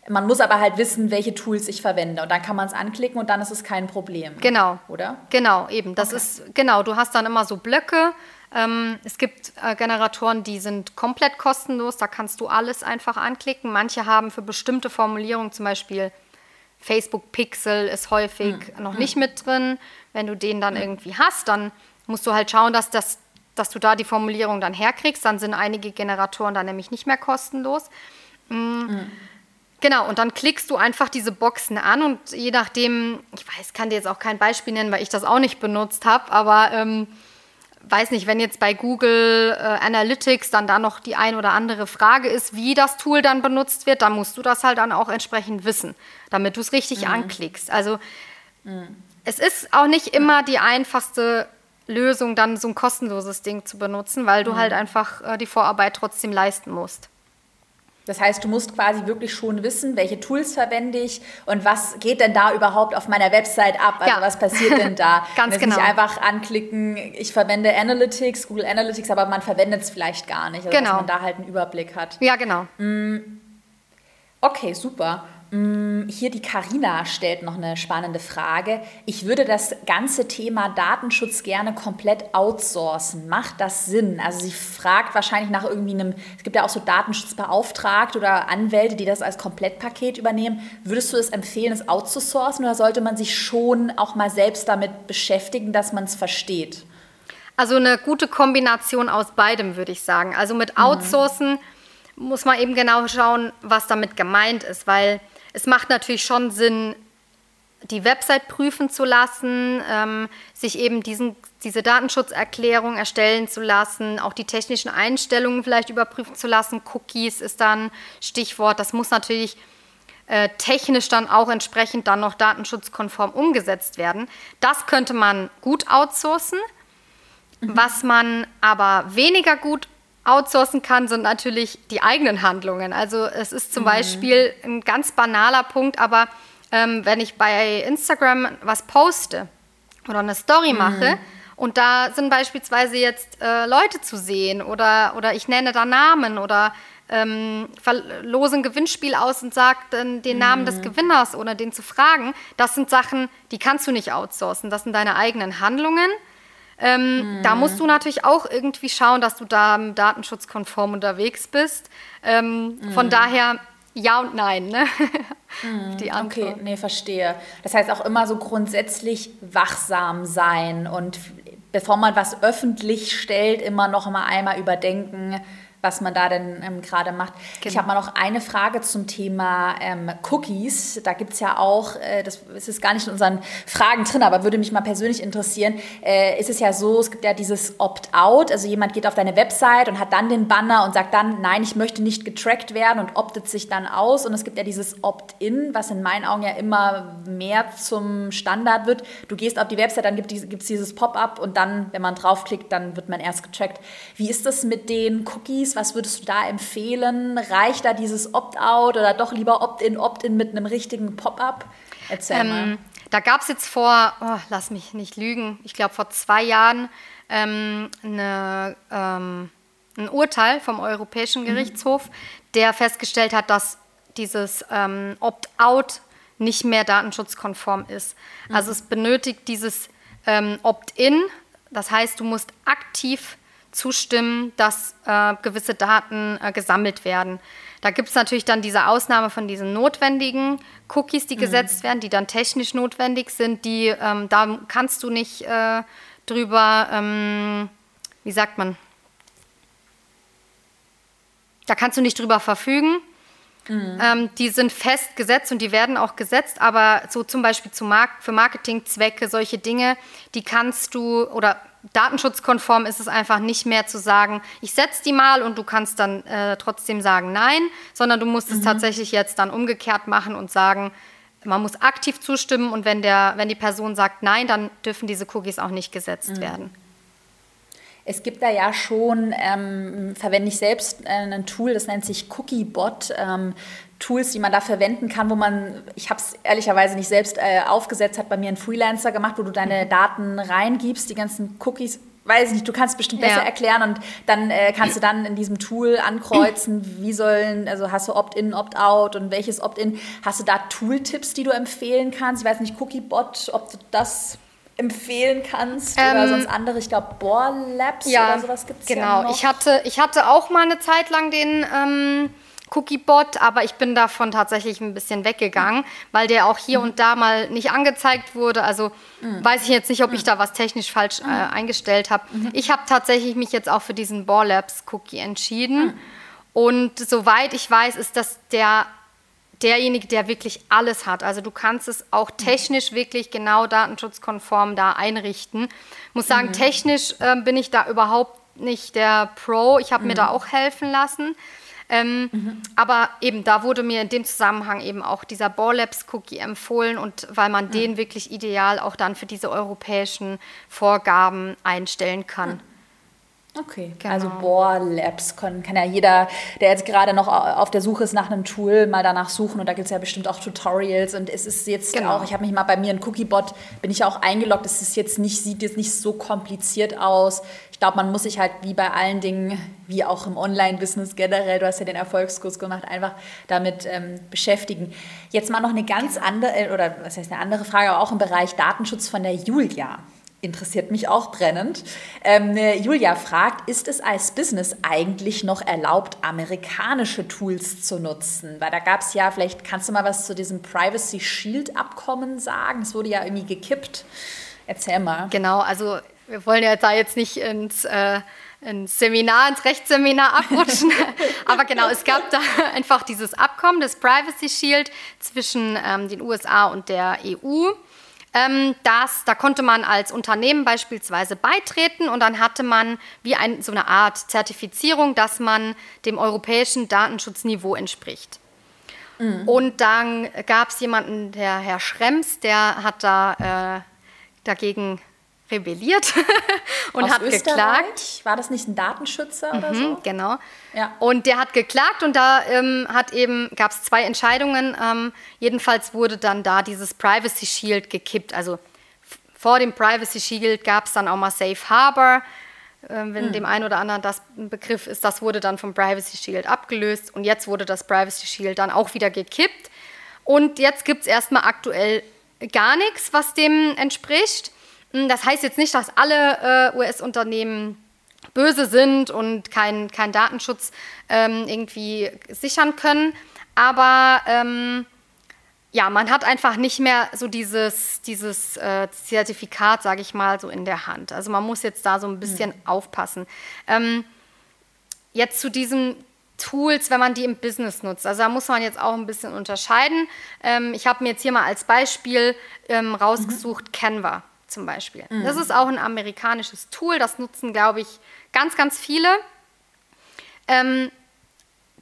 A: man muss aber halt wissen, welche Tools ich verwende und dann kann man es anklicken und dann ist es kein Problem.
B: Genau. Oder? Genau, eben. Das okay. ist genau. Du hast dann immer so Blöcke. Ähm, es gibt äh, Generatoren, die sind komplett kostenlos. Da kannst du alles einfach anklicken. Manche haben für bestimmte Formulierungen zum Beispiel Facebook Pixel ist häufig mhm. noch nicht mit drin. Wenn du den dann mhm. irgendwie hast, dann musst du halt schauen, dass, das, dass du da die Formulierung dann herkriegst. Dann sind einige Generatoren dann nämlich nicht mehr kostenlos. Mhm. Genau, und dann klickst du einfach diese Boxen an und je nachdem, ich weiß, kann dir jetzt auch kein Beispiel nennen, weil ich das auch nicht benutzt habe, aber ähm, weiß nicht, wenn jetzt bei Google äh, Analytics dann da noch die ein oder andere Frage ist, wie das Tool dann benutzt wird, dann musst du das halt dann auch entsprechend wissen, damit du es richtig mhm. anklickst. Also mhm. es ist auch nicht immer die einfachste Lösung, dann so ein kostenloses Ding zu benutzen, weil du mhm. halt einfach äh, die Vorarbeit trotzdem leisten musst.
A: Das heißt, du musst quasi wirklich schon wissen, welche Tools verwende ich und was geht denn da überhaupt auf meiner Website ab? Also ja. was passiert denn da?
B: Ganz
A: Wenn
B: genau.
A: Nicht einfach anklicken, ich verwende Analytics, Google Analytics, aber man verwendet es vielleicht gar nicht. Also genau. Dass man da halt einen Überblick hat.
B: Ja, genau.
A: Mm. Okay, super. Mm, hier die Karina stellt noch eine spannende Frage. Ich würde das ganze Thema Datenschutz gerne komplett outsourcen. Macht das Sinn? Also sie fragt wahrscheinlich nach irgendwie einem, es gibt ja auch so Datenschutzbeauftragte oder Anwälte, die das als Komplettpaket übernehmen. Würdest du es empfehlen, es outzusourcen oder sollte man sich schon auch mal selbst damit beschäftigen, dass man es versteht?
B: Also eine gute Kombination aus beidem, würde ich sagen. Also mit mhm. Outsourcen mhm. muss man eben genau schauen, was damit gemeint ist, weil es macht natürlich schon Sinn, die Website prüfen zu lassen, ähm, sich eben diesen, diese Datenschutzerklärung erstellen zu lassen, auch die technischen Einstellungen vielleicht überprüfen zu lassen. Cookies ist dann Stichwort. Das muss natürlich äh, technisch dann auch entsprechend dann noch datenschutzkonform umgesetzt werden. Das könnte man gut outsourcen. Mhm. Was man aber weniger gut outsourcen kann, sind natürlich die eigenen Handlungen. Also es ist zum mhm. Beispiel ein ganz banaler Punkt, aber ähm, wenn ich bei Instagram was poste oder eine Story mhm. mache und da sind beispielsweise jetzt äh, Leute zu sehen oder, oder ich nenne da Namen oder ähm, verlose ein Gewinnspiel aus und sage den, den Namen des mhm. Gewinners oder den zu fragen, das sind Sachen, die kannst du nicht outsourcen. Das sind deine eigenen Handlungen ähm, mhm. Da musst du natürlich auch irgendwie schauen, dass du da datenschutzkonform unterwegs bist. Ähm, mhm. Von daher, ja und nein, ne?
A: Mhm, die Antwort. Okay, nee, verstehe. Das heißt auch immer so grundsätzlich wachsam sein und bevor man was öffentlich stellt, immer noch mal einmal überdenken, was man da denn ähm, gerade macht. Genau. Ich habe mal noch eine Frage zum Thema ähm, Cookies. Da gibt es ja auch, äh, das ist gar nicht in unseren Fragen drin, aber würde mich mal persönlich interessieren, äh, ist es ja so, es gibt ja dieses Opt-out, also jemand geht auf deine Website und hat dann den Banner und sagt dann, nein, ich möchte nicht getrackt werden und optet sich dann aus. Und es gibt ja dieses Opt-in, was in meinen Augen ja immer mehr zum Standard wird. Du gehst auf die Website, dann gibt es dieses Pop-up und dann, wenn man draufklickt, dann wird man erst getrackt. Wie ist das mit den Cookies? Cookies, was würdest du da empfehlen? Reicht da dieses Opt-out oder doch lieber Opt-in, Opt-in mit einem richtigen Pop-up?
B: Erzähl ähm, mal. Da gab es jetzt vor, oh, lass mich nicht lügen, ich glaube vor zwei Jahren ähm, eine, ähm, ein Urteil vom Europäischen mhm. Gerichtshof, mhm. der festgestellt hat, dass dieses ähm, Opt-out nicht mehr datenschutzkonform ist. Mhm. Also es benötigt dieses ähm, Opt-in, das heißt, du musst aktiv zustimmen, dass äh, gewisse Daten äh, gesammelt werden. Da gibt es natürlich dann diese Ausnahme von diesen notwendigen Cookies, die mhm. gesetzt werden, die dann technisch notwendig sind. Die, ähm, da kannst du nicht äh, drüber, ähm, wie sagt man, da kannst du nicht drüber verfügen. Mhm. Ähm, die sind fest gesetzt und die werden auch gesetzt, aber so zum Beispiel zu Mark für Marketingzwecke, solche Dinge, die kannst du oder datenschutzkonform ist es einfach nicht mehr zu sagen, ich setze die mal und du kannst dann äh, trotzdem sagen nein, sondern du musst mhm. es tatsächlich jetzt dann umgekehrt machen und sagen, man muss aktiv zustimmen und wenn, der, wenn die Person sagt nein, dann dürfen diese Cookies auch nicht gesetzt mhm. werden.
A: Es gibt da ja schon, ähm, verwende ich selbst äh, ein Tool, das nennt sich Cookiebot. Ähm, Tools, die man da verwenden kann, wo man, ich habe es ehrlicherweise nicht selbst äh, aufgesetzt, hat bei mir ein Freelancer gemacht, wo du deine mhm. Daten reingibst, die ganzen Cookies, weiß ich nicht, du kannst es bestimmt besser ja. erklären und dann äh, kannst du dann in diesem Tool ankreuzen, wie sollen, also hast du Opt-in, Opt-out und welches Opt-in, hast du da Tooltips, die du empfehlen kannst? Ich weiß nicht, Cookiebot, ob du das empfehlen kannst ähm, oder sonst andere, ich glaube Bohr Labs ja, oder sowas gibt es
B: genau. ja Genau, ich hatte, ich hatte auch mal eine Zeit lang den... Ähm Cookiebot, aber ich bin davon tatsächlich ein bisschen weggegangen, weil der auch hier mhm. und da mal nicht angezeigt wurde. Also mhm. weiß ich jetzt nicht, ob ich da was technisch falsch äh, mhm. eingestellt habe. Mhm. Ich habe tatsächlich mich jetzt auch für diesen Borlabs Cookie entschieden. Mhm. Und soweit ich weiß, ist das der derjenige, der wirklich alles hat. Also du kannst es auch mhm. technisch wirklich genau datenschutzkonform da einrichten. Muss sagen, technisch äh, bin ich da überhaupt nicht der Pro. Ich habe mir da auch helfen lassen. Ähm, mhm. Aber eben da wurde mir in dem Zusammenhang eben auch dieser Borlabs-Cookie empfohlen und weil man mhm. den wirklich ideal auch dann für diese europäischen Vorgaben einstellen kann.
A: Okay, genau. also Bohr Labs kann, kann ja jeder, der jetzt gerade noch auf der Suche ist nach einem Tool, mal danach suchen und da gibt es ja bestimmt auch Tutorials und es ist jetzt genau. auch, ich habe mich mal bei mir in Cookiebot, bin ich ja auch eingeloggt, es ist jetzt nicht, sieht jetzt nicht so kompliziert aus. Ich glaube, man muss sich halt wie bei allen Dingen, wie auch im Online-Business generell, du hast ja den Erfolgskurs gemacht, einfach damit ähm, beschäftigen. Jetzt mal noch eine ganz andere, oder was heißt eine andere Frage, aber auch im Bereich Datenschutz von der Julia interessiert mich auch brennend. Ähm, Julia fragt, ist es als Business eigentlich noch erlaubt, amerikanische Tools zu nutzen? Weil da gab es ja, vielleicht kannst du mal was zu diesem Privacy Shield Abkommen sagen. Es wurde ja irgendwie gekippt. Erzähl mal.
B: Genau, also wir wollen ja da jetzt nicht ins, äh, ins Seminar, ins Rechtsseminar abrutschen. Aber genau, es gab da einfach dieses Abkommen, das Privacy Shield zwischen ähm, den USA und der EU. Ähm, das, da konnte man als Unternehmen beispielsweise beitreten und dann hatte man wie ein, so eine Art Zertifizierung, dass man dem europäischen Datenschutzniveau entspricht. Mhm. Und dann gab es jemanden, der Herr Schrems, der hat da äh, dagegen rebelliert und Aus hat Österreich? geklagt.
A: War das nicht ein Datenschützer mhm, oder so?
B: Genau. Ja. Und der hat geklagt und da ähm, hat eben gab es zwei Entscheidungen. Ähm, jedenfalls wurde dann da dieses Privacy Shield gekippt. Also vor dem Privacy Shield gab es dann auch mal Safe Harbor. Ähm, wenn mhm. dem einen oder anderen das ein Begriff ist, das wurde dann vom Privacy Shield abgelöst und jetzt wurde das Privacy Shield dann auch wieder gekippt. Und jetzt gibt es erstmal aktuell gar nichts, was dem entspricht. Hm, das heißt jetzt nicht, dass alle äh, US-Unternehmen böse sind und keinen kein Datenschutz ähm, irgendwie sichern können. aber ähm, ja, man hat einfach nicht mehr so dieses, dieses äh, Zertifikat, sage ich mal, so in der Hand. Also man muss jetzt da so ein bisschen mhm. aufpassen. Ähm, jetzt zu diesen Tools, wenn man die im Business nutzt. Also da muss man jetzt auch ein bisschen unterscheiden. Ähm, ich habe mir jetzt hier mal als Beispiel ähm, rausgesucht mhm. Canva zum Beispiel. Mhm. Das ist auch ein amerikanisches Tool, das nutzen, glaube ich, ganz, ganz viele. Ähm,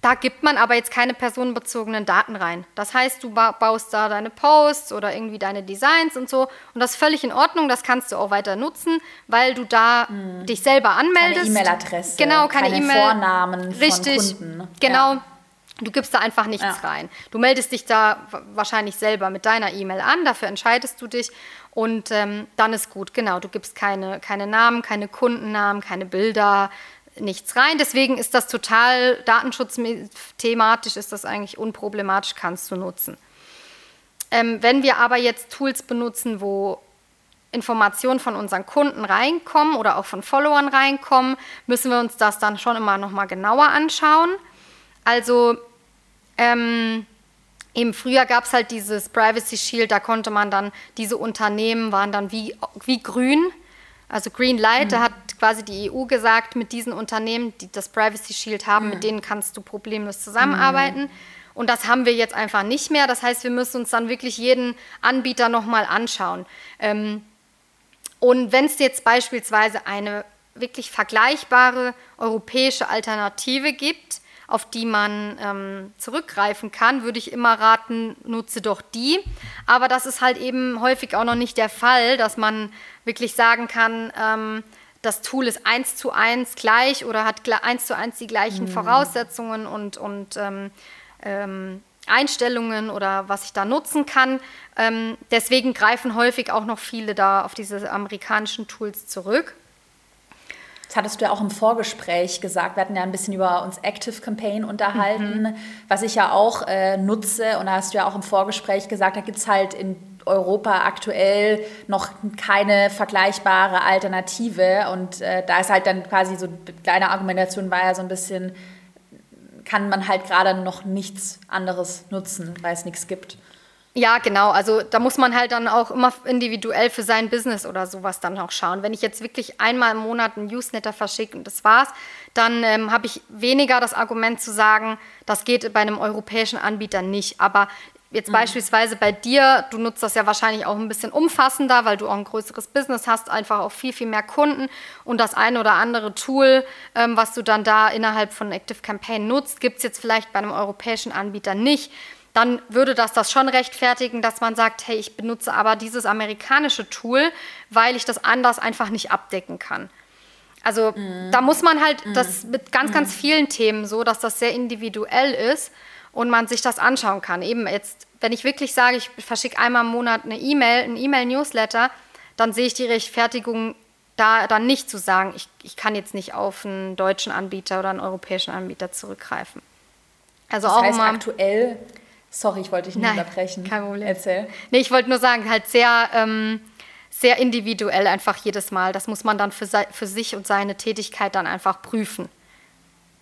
B: da gibt man aber jetzt keine personenbezogenen Daten rein. Das heißt, du baust da deine Posts oder irgendwie deine Designs und so. Und das ist völlig in Ordnung. Das kannst du auch weiter nutzen, weil du da hm. dich selber anmeldest.
A: Keine E-Mail-Adresse.
B: Genau, keine,
A: keine
B: E-Mail.
A: Vornamen
B: Richtig.
A: von Kunden.
B: Genau. Ja. Du gibst da einfach nichts ja. rein. Du meldest dich da wahrscheinlich selber mit deiner E-Mail an, dafür entscheidest du dich und ähm, dann ist gut. Genau, du gibst keine, keine Namen, keine Kundennamen, keine Bilder, nichts rein. Deswegen ist das total datenschutzthematisch, ist das eigentlich unproblematisch, kannst du nutzen. Ähm, wenn wir aber jetzt Tools benutzen, wo Informationen von unseren Kunden reinkommen oder auch von Followern reinkommen, müssen wir uns das dann schon immer noch mal genauer anschauen. Also ähm, Eben früher gab es halt dieses Privacy Shield, da konnte man dann, diese Unternehmen waren dann wie, wie grün, also Green Light, mhm. da hat quasi die EU gesagt, mit diesen Unternehmen, die das Privacy Shield haben, mhm. mit denen kannst du problemlos zusammenarbeiten. Mhm. Und das haben wir jetzt einfach nicht mehr. Das heißt, wir müssen uns dann wirklich jeden Anbieter nochmal anschauen. Ähm, und wenn es jetzt beispielsweise eine wirklich vergleichbare europäische Alternative gibt, auf die man ähm, zurückgreifen kann, würde ich immer raten, nutze doch die. Aber das ist halt eben häufig auch noch nicht der Fall, dass man wirklich sagen kann, ähm, das Tool ist eins zu eins gleich oder hat eins zu eins die gleichen mhm. Voraussetzungen und, und ähm, ähm, Einstellungen oder was ich da nutzen kann. Ähm, deswegen greifen häufig auch noch viele da auf diese amerikanischen Tools zurück.
A: Das hattest du ja auch im Vorgespräch gesagt. Wir hatten ja ein bisschen über uns Active Campaign unterhalten, mhm. was ich ja auch äh, nutze. Und da hast du ja auch im Vorgespräch gesagt, da gibt es halt in Europa aktuell noch keine vergleichbare Alternative. Und äh, da ist halt dann quasi so, kleine Argumentation war ja so ein bisschen, kann man halt gerade noch nichts anderes nutzen, weil es nichts gibt.
B: Ja, genau. Also da muss man halt dann auch immer individuell für sein Business oder sowas dann auch schauen. Wenn ich jetzt wirklich einmal im Monat einen Newsletter verschicke und das war's, dann ähm, habe ich weniger das Argument zu sagen, das geht bei einem europäischen Anbieter nicht. Aber jetzt mhm. beispielsweise bei dir, du nutzt das ja wahrscheinlich auch ein bisschen umfassender, weil du auch ein größeres Business hast, einfach auch viel, viel mehr Kunden und das eine oder andere Tool, ähm, was du dann da innerhalb von Active Campaign nutzt, gibt es jetzt vielleicht bei einem europäischen Anbieter nicht dann würde das das schon rechtfertigen, dass man sagt, hey, ich benutze aber dieses amerikanische Tool, weil ich das anders einfach nicht abdecken kann. Also mm. da muss man halt mm. das mit ganz, ganz mm. vielen Themen so, dass das sehr individuell ist und man sich das anschauen kann. Eben jetzt, wenn ich wirklich sage, ich verschicke einmal im Monat eine E-Mail, ein E-Mail-Newsletter, dann sehe ich die Rechtfertigung da dann nicht zu sagen, ich, ich kann jetzt nicht auf einen deutschen Anbieter oder einen europäischen Anbieter zurückgreifen.
A: Also das auch heißt, aktuell Sorry, ich wollte dich nicht Nein, unterbrechen.
B: Kein Problem.
A: Erzähl.
B: Nee, ich wollte nur sagen, halt sehr, ähm, sehr individuell einfach jedes Mal. Das muss man dann für, für sich und seine Tätigkeit dann einfach prüfen.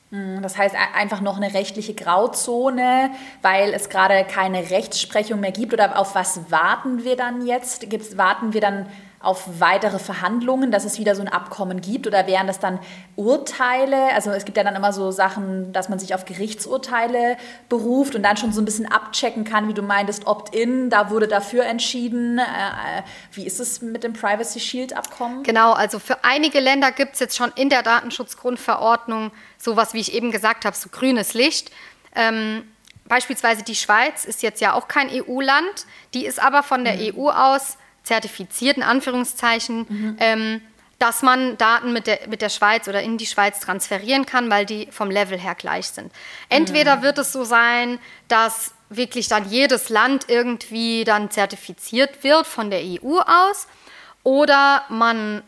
A: Hm, das heißt einfach noch eine rechtliche Grauzone, weil es gerade keine Rechtsprechung mehr gibt. Oder auf was warten wir dann jetzt? Gibt's, warten wir dann auf weitere Verhandlungen, dass es wieder so ein Abkommen gibt? Oder wären das dann Urteile? Also es gibt ja dann immer so Sachen, dass man sich auf Gerichtsurteile beruft und dann schon so ein bisschen abchecken kann, wie du meintest, Opt-in, da wurde dafür entschieden. Äh, äh, wie ist es mit dem Privacy Shield-Abkommen?
B: Genau, also für einige Länder gibt es jetzt schon in der Datenschutzgrundverordnung sowas, wie ich eben gesagt habe, so grünes Licht. Ähm, beispielsweise die Schweiz ist jetzt ja auch kein EU-Land, die ist aber von der mhm. EU aus zertifiziert, in Anführungszeichen, mhm. ähm, dass man Daten mit der, mit der Schweiz oder in die Schweiz transferieren kann, weil die vom Level her gleich sind. Entweder mhm. wird es so sein, dass wirklich dann jedes Land irgendwie dann zertifiziert wird von der EU aus, oder man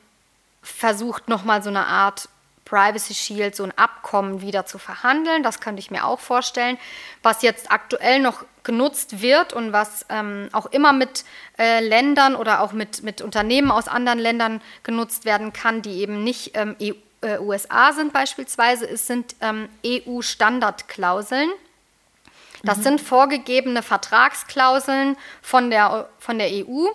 B: versucht nochmal so eine Art Privacy Shield, so ein Abkommen wieder zu verhandeln. Das könnte ich mir auch vorstellen. Was jetzt aktuell noch genutzt wird und was ähm, auch immer mit äh, Ländern oder auch mit, mit Unternehmen aus anderen Ländern genutzt werden kann, die eben nicht ähm, EU, äh, USA sind beispielsweise, es sind ähm, EU-Standardklauseln. Das mhm. sind vorgegebene Vertragsklauseln von der, von der EU,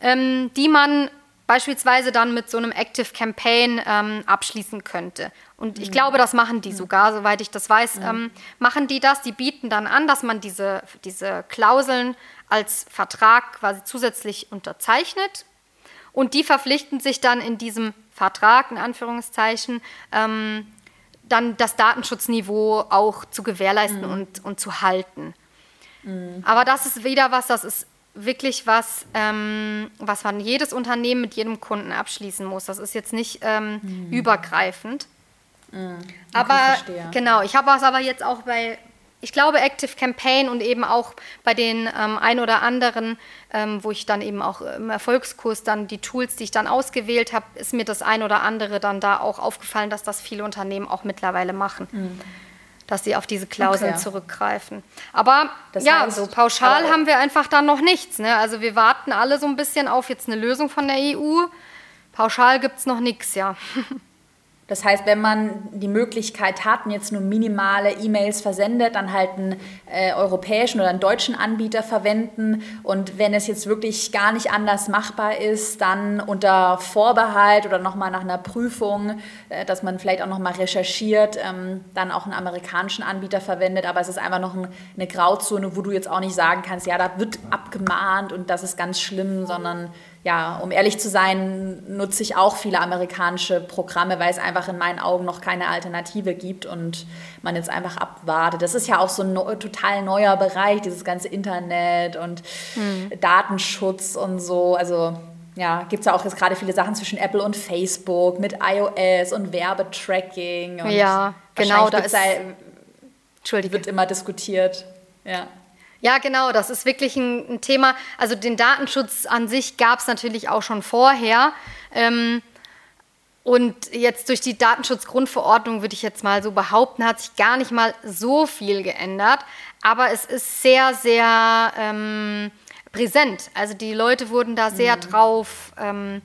B: ähm, die man beispielsweise dann mit so einem Active Campaign ähm, abschließen könnte. Und ich mhm. glaube, das machen die sogar, soweit ich das weiß, ähm, machen die das. Die bieten dann an, dass man diese, diese Klauseln als Vertrag quasi zusätzlich unterzeichnet. Und die verpflichten sich dann in diesem Vertrag, in Anführungszeichen, ähm, dann das Datenschutzniveau auch zu gewährleisten mhm. und, und zu halten. Mhm. Aber das ist wieder was, das ist wirklich was, ähm, was man jedes Unternehmen mit jedem Kunden abschließen muss. Das ist jetzt nicht ähm, mhm. übergreifend. Mhm. Aber genau, ich habe es aber jetzt auch bei, ich glaube, Active Campaign und eben auch bei den ähm, ein oder anderen, ähm, wo ich dann eben auch im Erfolgskurs dann die Tools, die ich dann ausgewählt habe, ist mir das ein oder andere dann da auch aufgefallen, dass das viele Unternehmen auch mittlerweile machen. Mhm dass sie auf diese Klauseln okay. zurückgreifen. Aber das ja, heißt, so pauschal haben wir einfach dann noch nichts. Ne? Also wir warten alle so ein bisschen auf jetzt eine Lösung von der EU. Pauschal gibt es noch nichts, ja.
A: Das heißt, wenn man die Möglichkeit hat und jetzt nur minimale E-Mails versendet, dann halt einen äh, europäischen oder einen deutschen Anbieter verwenden. Und wenn es jetzt wirklich gar nicht anders machbar ist, dann unter Vorbehalt oder nochmal nach einer Prüfung, äh, dass man vielleicht auch nochmal recherchiert, ähm, dann auch einen amerikanischen Anbieter verwendet. Aber es ist einfach noch ein, eine Grauzone, wo du jetzt auch nicht sagen kannst, ja, da wird abgemahnt und das ist ganz schlimm, sondern ja, um ehrlich zu sein, nutze ich auch viele amerikanische Programme, weil es einfach in meinen Augen noch keine Alternative gibt und man jetzt einfach abwartet. Das ist ja auch so ein total neuer Bereich, dieses ganze Internet und hm. Datenschutz und so. Also ja, gibt es ja auch jetzt gerade viele Sachen zwischen Apple und Facebook mit iOS und Werbetracking. Und
B: ja, genau. Da ist,
A: Entschuldige. wird immer diskutiert. Ja.
B: Ja, genau, das ist wirklich ein, ein Thema. Also den Datenschutz an sich gab es natürlich auch schon vorher. Ähm, und jetzt durch die Datenschutzgrundverordnung würde ich jetzt mal so behaupten, hat sich gar nicht mal so viel geändert. Aber es ist sehr, sehr ähm, präsent. Also die Leute wurden da sehr mhm. drauf ähm,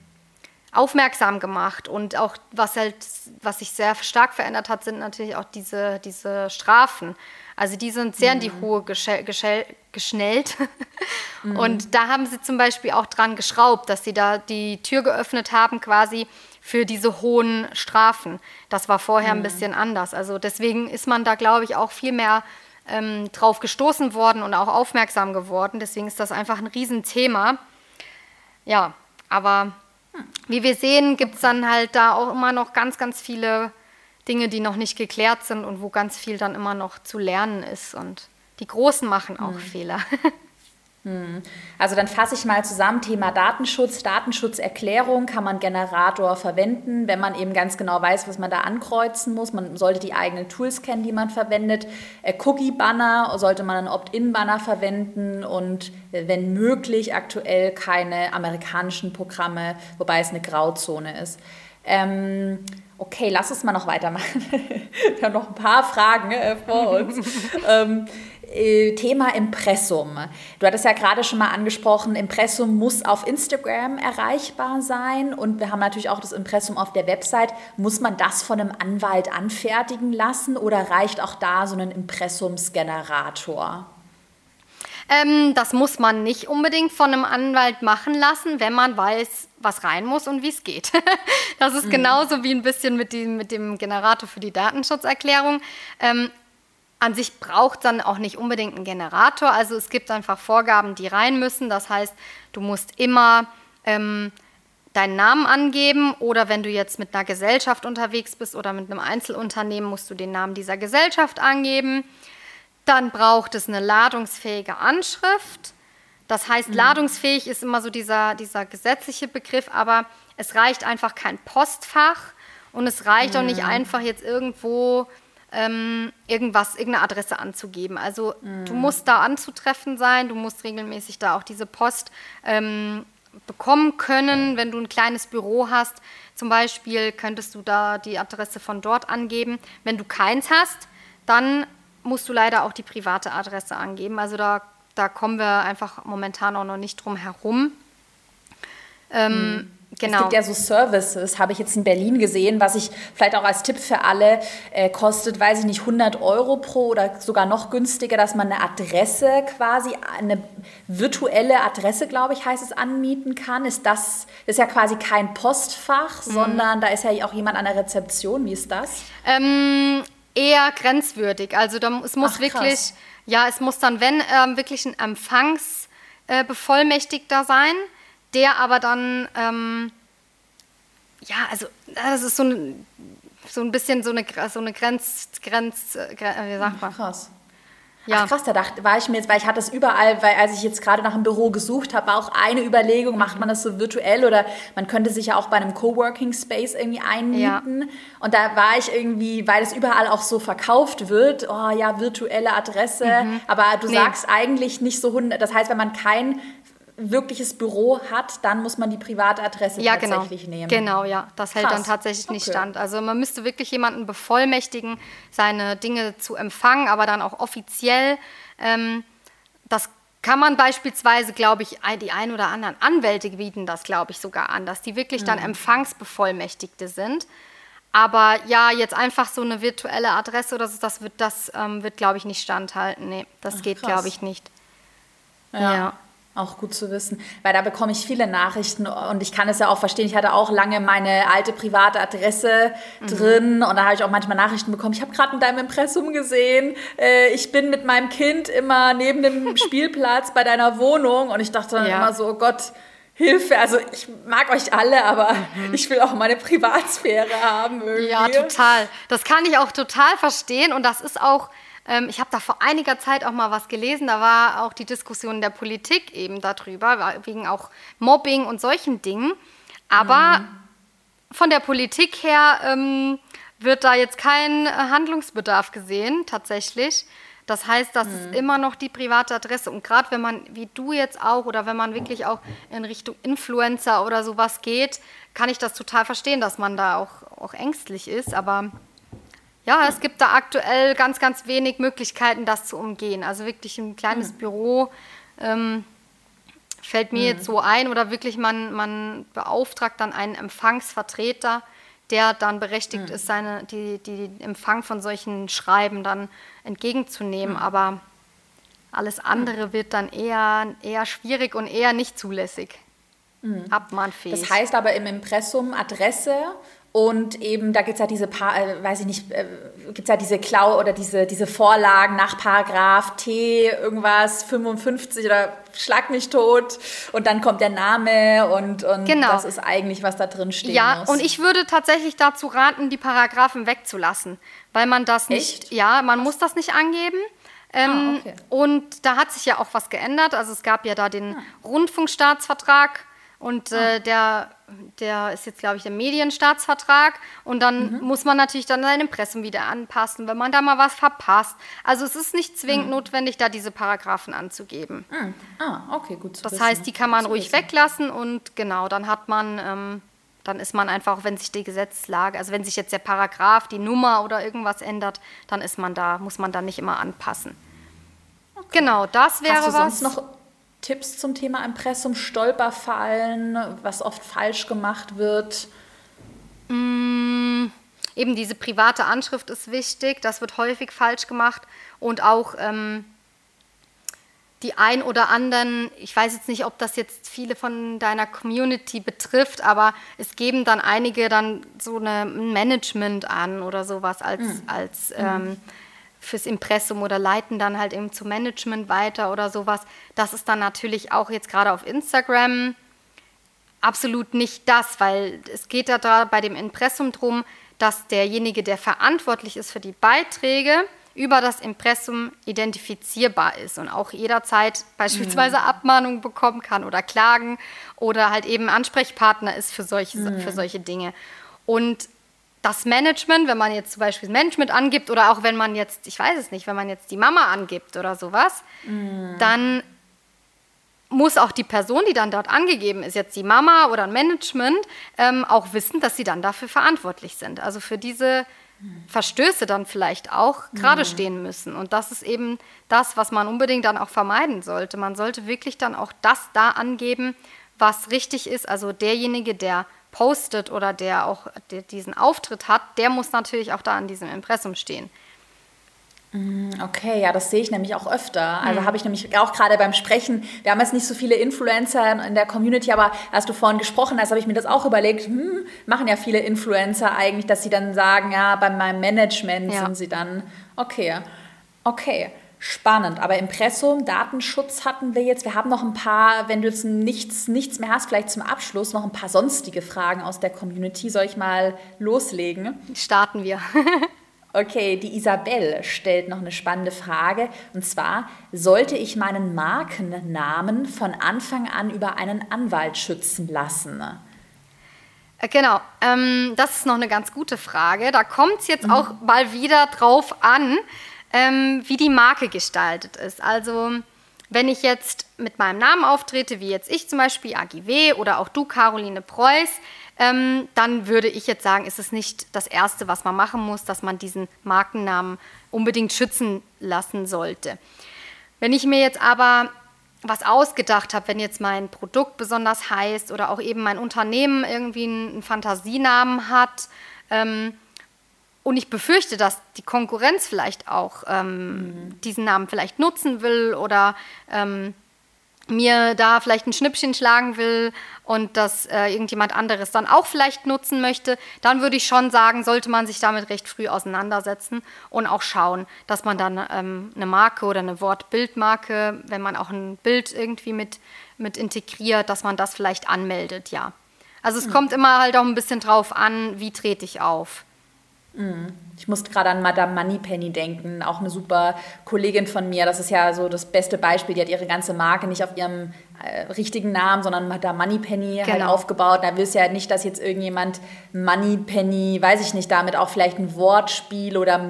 B: aufmerksam gemacht. Und auch was halt, was sich sehr stark verändert hat, sind natürlich auch diese, diese Strafen. Also die sind sehr mhm. in die mhm. Hohe geschnellt. mhm. Und da haben sie zum Beispiel auch dran geschraubt, dass sie da die Tür geöffnet haben quasi für diese hohen Strafen. Das war vorher mhm. ein bisschen anders. Also deswegen ist man da, glaube ich, auch viel mehr ähm, drauf gestoßen worden und auch aufmerksam geworden. Deswegen ist das einfach ein Riesenthema. Ja, aber hm. wie wir sehen, gibt es dann halt da auch immer noch ganz, ganz viele Dinge, die noch nicht geklärt sind und wo ganz viel dann immer noch zu lernen ist. Und die Großen machen auch hm. Fehler.
A: Hm. Also dann fasse ich mal zusammen, Thema Datenschutz, Datenschutzerklärung kann man Generator verwenden, wenn man eben ganz genau weiß, was man da ankreuzen muss. Man sollte die eigenen Tools kennen, die man verwendet. Äh, Cookie-Banner sollte man einen Opt-in-Banner verwenden und äh, wenn möglich aktuell keine amerikanischen Programme, wobei es eine Grauzone ist. Ähm, Okay, lass uns mal noch weitermachen. Wir haben noch ein paar Fragen äh, vor uns. ähm, äh, Thema Impressum. Du hattest ja gerade schon mal angesprochen, Impressum muss auf Instagram erreichbar sein und wir haben natürlich auch das Impressum auf der Website. Muss man das von einem Anwalt anfertigen lassen oder reicht auch da so ein Impressumsgenerator?
B: Ähm, das muss man nicht unbedingt von einem Anwalt machen lassen, wenn man weiß, was rein muss und wie es geht. das ist mhm. genauso wie ein bisschen mit dem, mit dem Generator für die Datenschutzerklärung. Ähm, an sich braucht dann auch nicht unbedingt einen Generator. Also es gibt einfach Vorgaben, die rein müssen. Das heißt, du musst immer ähm, deinen Namen angeben oder wenn du jetzt mit einer Gesellschaft unterwegs bist oder mit einem Einzelunternehmen, musst du den Namen dieser Gesellschaft angeben. Dann braucht es eine ladungsfähige Anschrift. Das heißt, mhm. ladungsfähig ist immer so dieser, dieser gesetzliche Begriff, aber es reicht einfach kein Postfach und es reicht mhm. auch nicht mhm. einfach jetzt irgendwo ähm, irgendwas, irgendeine Adresse anzugeben. Also mhm. du musst da anzutreffen sein, du musst regelmäßig da auch diese Post ähm, bekommen können. Wenn du ein kleines Büro hast, zum Beispiel, könntest du da die Adresse von dort angeben. Wenn du keins hast, dann musst du leider auch die private Adresse angeben. Also da, da kommen wir einfach momentan auch noch nicht drum herum. Ähm, mhm. Genau.
A: Es gibt ja so Services, habe ich jetzt in Berlin gesehen, was ich vielleicht auch als Tipp für alle äh, kostet, weiß ich nicht, 100 Euro pro oder sogar noch günstiger, dass man eine Adresse quasi, eine virtuelle Adresse, glaube ich, heißt es, anmieten kann. Ist das, ist ja quasi kein Postfach, mhm. sondern da ist ja auch jemand an der Rezeption. Wie ist das?
B: Ähm, eher grenzwürdig. Also da, es muss Ach, wirklich, ja, es muss dann, wenn ähm, wirklich ein Empfangsbevollmächtigter äh, sein der aber dann, ähm, ja, also das ist so ein, so ein bisschen so eine, so eine Grenz, Grenz, äh, wie sagt man?
A: Krass. Ja. Ach krass, da dachte, war ich mir jetzt, weil ich hatte es überall, weil als ich jetzt gerade nach einem Büro gesucht habe, war auch eine Überlegung, macht man das so virtuell oder man könnte sich ja auch bei einem Coworking Space irgendwie einmieten. Ja. Und da war ich irgendwie, weil es überall auch so verkauft wird, oh ja, virtuelle Adresse, mhm. aber du nee. sagst eigentlich nicht so 100, das heißt, wenn man kein wirkliches Büro hat, dann muss man die private Adresse ja,
B: genau.
A: tatsächlich
B: genau.
A: nehmen.
B: Genau, ja. Das hält Krass. dann tatsächlich nicht okay. stand. Also man müsste wirklich jemanden bevollmächtigen, seine Dinge zu empfangen, aber dann auch offiziell. Ähm, das kann man beispielsweise, glaube ich, die ein oder anderen Anwälte bieten das, glaube ich, sogar an, dass die wirklich dann mhm. Empfangsbevollmächtigte sind. Aber ja, jetzt einfach so eine virtuelle Adresse oder so, das wird, das ähm, wird, glaube ich, nicht standhalten. Nee, das Ach, geht, glaube ich, nicht.
A: ja. ja. Auch gut zu wissen, weil da bekomme ich viele Nachrichten und ich kann es ja auch verstehen. Ich hatte auch lange meine alte private Adresse mhm. drin und da habe ich auch manchmal Nachrichten bekommen. Ich habe gerade in deinem Impressum gesehen, äh, ich bin mit meinem Kind immer neben dem Spielplatz bei deiner Wohnung und ich dachte dann ja. immer so, oh Gott, Hilfe. Also ich mag euch alle, aber mhm. ich will auch meine Privatsphäre haben. Irgendwie.
B: Ja, total. Das kann ich auch total verstehen und das ist auch ich habe da vor einiger Zeit auch mal was gelesen, da war auch die Diskussion der Politik eben darüber, wegen auch Mobbing und solchen Dingen. Aber mhm. von der Politik her ähm, wird da jetzt kein Handlungsbedarf gesehen, tatsächlich. Das heißt, das mhm. ist immer noch die private Adresse. Und gerade wenn man, wie du jetzt auch, oder wenn man wirklich auch in Richtung Influencer oder sowas geht, kann ich das total verstehen, dass man da auch, auch ängstlich ist. Aber ja, es gibt da aktuell ganz, ganz wenig Möglichkeiten, das zu umgehen. Also wirklich ein kleines mhm. Büro ähm, fällt mir mhm. jetzt so ein oder wirklich man, man beauftragt dann einen Empfangsvertreter, der dann berechtigt mhm. ist, seine, die, die Empfang von solchen Schreiben dann entgegenzunehmen. Mhm. Aber alles andere wird dann eher, eher schwierig und eher nicht zulässig.
A: Mhm. Abmahnfähig. Das heißt aber im Impressum Adresse und eben, da gibt es ja diese, pa äh, weiß ich nicht, äh, gibt ja diese Klau oder diese, diese Vorlagen nach Paragraph T, irgendwas 55 oder Schlag mich tot. Und dann kommt der Name und, und genau. das ist eigentlich, was da drin steht.
B: Ja, muss. und ich würde tatsächlich dazu raten, die Paragraphen wegzulassen, weil man das nicht, Echt? ja, man muss das nicht angeben. Ähm, ah, okay. Und da hat sich ja auch was geändert. Also es gab ja da den ah. Rundfunkstaatsvertrag und äh, ah. der, der ist jetzt, glaube ich, der Medienstaatsvertrag. Und dann mhm. muss man natürlich dann sein Impressum wieder anpassen, wenn man da mal was verpasst. Also es ist nicht zwingend mhm. notwendig, da diese Paragraphen anzugeben.
A: Mhm. Ah, okay, gut.
B: das wissen. heißt, die kann man ruhig wissen. weglassen und genau, dann hat man, ähm, dann ist man einfach, wenn sich die Gesetzlage, also wenn sich jetzt der Paragraph, die Nummer oder irgendwas ändert, dann ist man da, muss man dann nicht immer anpassen. Okay. Genau, das wäre
A: Hast du
B: was.
A: Sonst noch Tipps zum Thema Impressum, Stolperfallen, was oft falsch gemacht wird?
B: Mm, eben diese private Anschrift ist wichtig, das wird häufig falsch gemacht und auch ähm, die ein oder anderen, ich weiß jetzt nicht, ob das jetzt viele von deiner Community betrifft, aber es geben dann einige dann so ein Management an oder sowas als, mhm. als ähm, fürs Impressum oder leiten dann halt eben zum Management weiter oder sowas. Das ist dann natürlich auch jetzt gerade auf Instagram absolut nicht das, weil es geht ja da bei dem Impressum darum, dass derjenige, der verantwortlich ist für die Beiträge, über das Impressum identifizierbar ist und auch jederzeit beispielsweise mhm. Abmahnungen bekommen kann oder Klagen oder halt eben Ansprechpartner ist für solche, mhm. für solche Dinge. Und das Management, wenn man jetzt zum Beispiel Management angibt oder auch wenn man jetzt, ich weiß es nicht, wenn man jetzt die Mama angibt oder sowas, mm. dann muss auch die Person, die dann dort angegeben ist, jetzt die Mama oder ein Management, ähm, auch wissen, dass sie dann dafür verantwortlich sind. Also für diese Verstöße dann vielleicht auch gerade mm. stehen müssen. Und das ist eben das, was man unbedingt dann auch vermeiden sollte. Man sollte wirklich dann auch das da angeben, was richtig ist. Also derjenige, der postet oder der auch diesen Auftritt hat, der muss natürlich auch da an diesem Impressum stehen.
A: Mm, okay, ja, das sehe ich nämlich auch öfter. Also mhm. habe ich nämlich auch gerade beim Sprechen, wir haben jetzt nicht so viele Influencer in der Community, aber als du vorhin gesprochen hast, habe ich mir das auch überlegt, hm, machen ja viele Influencer eigentlich, dass sie dann sagen, ja, bei meinem Management ja. sind sie dann, okay, okay. Spannend, aber Impressum, Datenschutz hatten wir jetzt. Wir haben noch ein paar, wenn du jetzt nichts, nichts mehr hast, vielleicht zum Abschluss noch ein paar sonstige Fragen aus der Community. Soll ich mal loslegen?
B: Starten wir.
A: Okay, die Isabel stellt noch eine spannende Frage. Und zwar, sollte ich meinen Markennamen von Anfang an über einen Anwalt schützen lassen?
B: Äh, genau, ähm, das ist noch eine ganz gute Frage. Da kommt es jetzt mhm. auch mal wieder drauf an, ähm, wie die Marke gestaltet ist. Also, wenn ich jetzt mit meinem Namen auftrete, wie jetzt ich zum Beispiel, AGW oder auch du, Caroline Preuß, ähm, dann würde ich jetzt sagen, ist es nicht das Erste, was man machen muss, dass man diesen Markennamen unbedingt schützen lassen sollte. Wenn ich mir jetzt aber was ausgedacht habe, wenn jetzt mein Produkt besonders heißt oder auch eben mein Unternehmen irgendwie einen Fantasienamen hat ähm, und ich befürchte, dass die Konkurrenz vielleicht auch ähm, mhm. diesen Namen vielleicht nutzen will oder ähm, mir da vielleicht ein Schnippchen schlagen will und das äh, irgendjemand anderes dann auch vielleicht nutzen möchte, dann würde ich schon sagen, sollte man sich damit recht früh auseinandersetzen und auch schauen, dass man dann ähm, eine Marke oder eine Wortbildmarke, wenn man auch ein Bild irgendwie mit, mit integriert, dass man das vielleicht anmeldet, ja. Also es mhm. kommt immer halt auch ein bisschen drauf an, wie trete ich auf.
A: Mhm. Ich musste gerade an Madame Moneypenny denken, auch eine super Kollegin von mir. Das ist ja so das beste Beispiel. Die hat ihre ganze Marke nicht auf ihrem äh, richtigen Namen, sondern Madame Moneypenny halt genau. halt aufgebaut. Da willst du ja nicht, dass jetzt irgendjemand Moneypenny, weiß ich nicht, damit auch vielleicht ein Wortspiel oder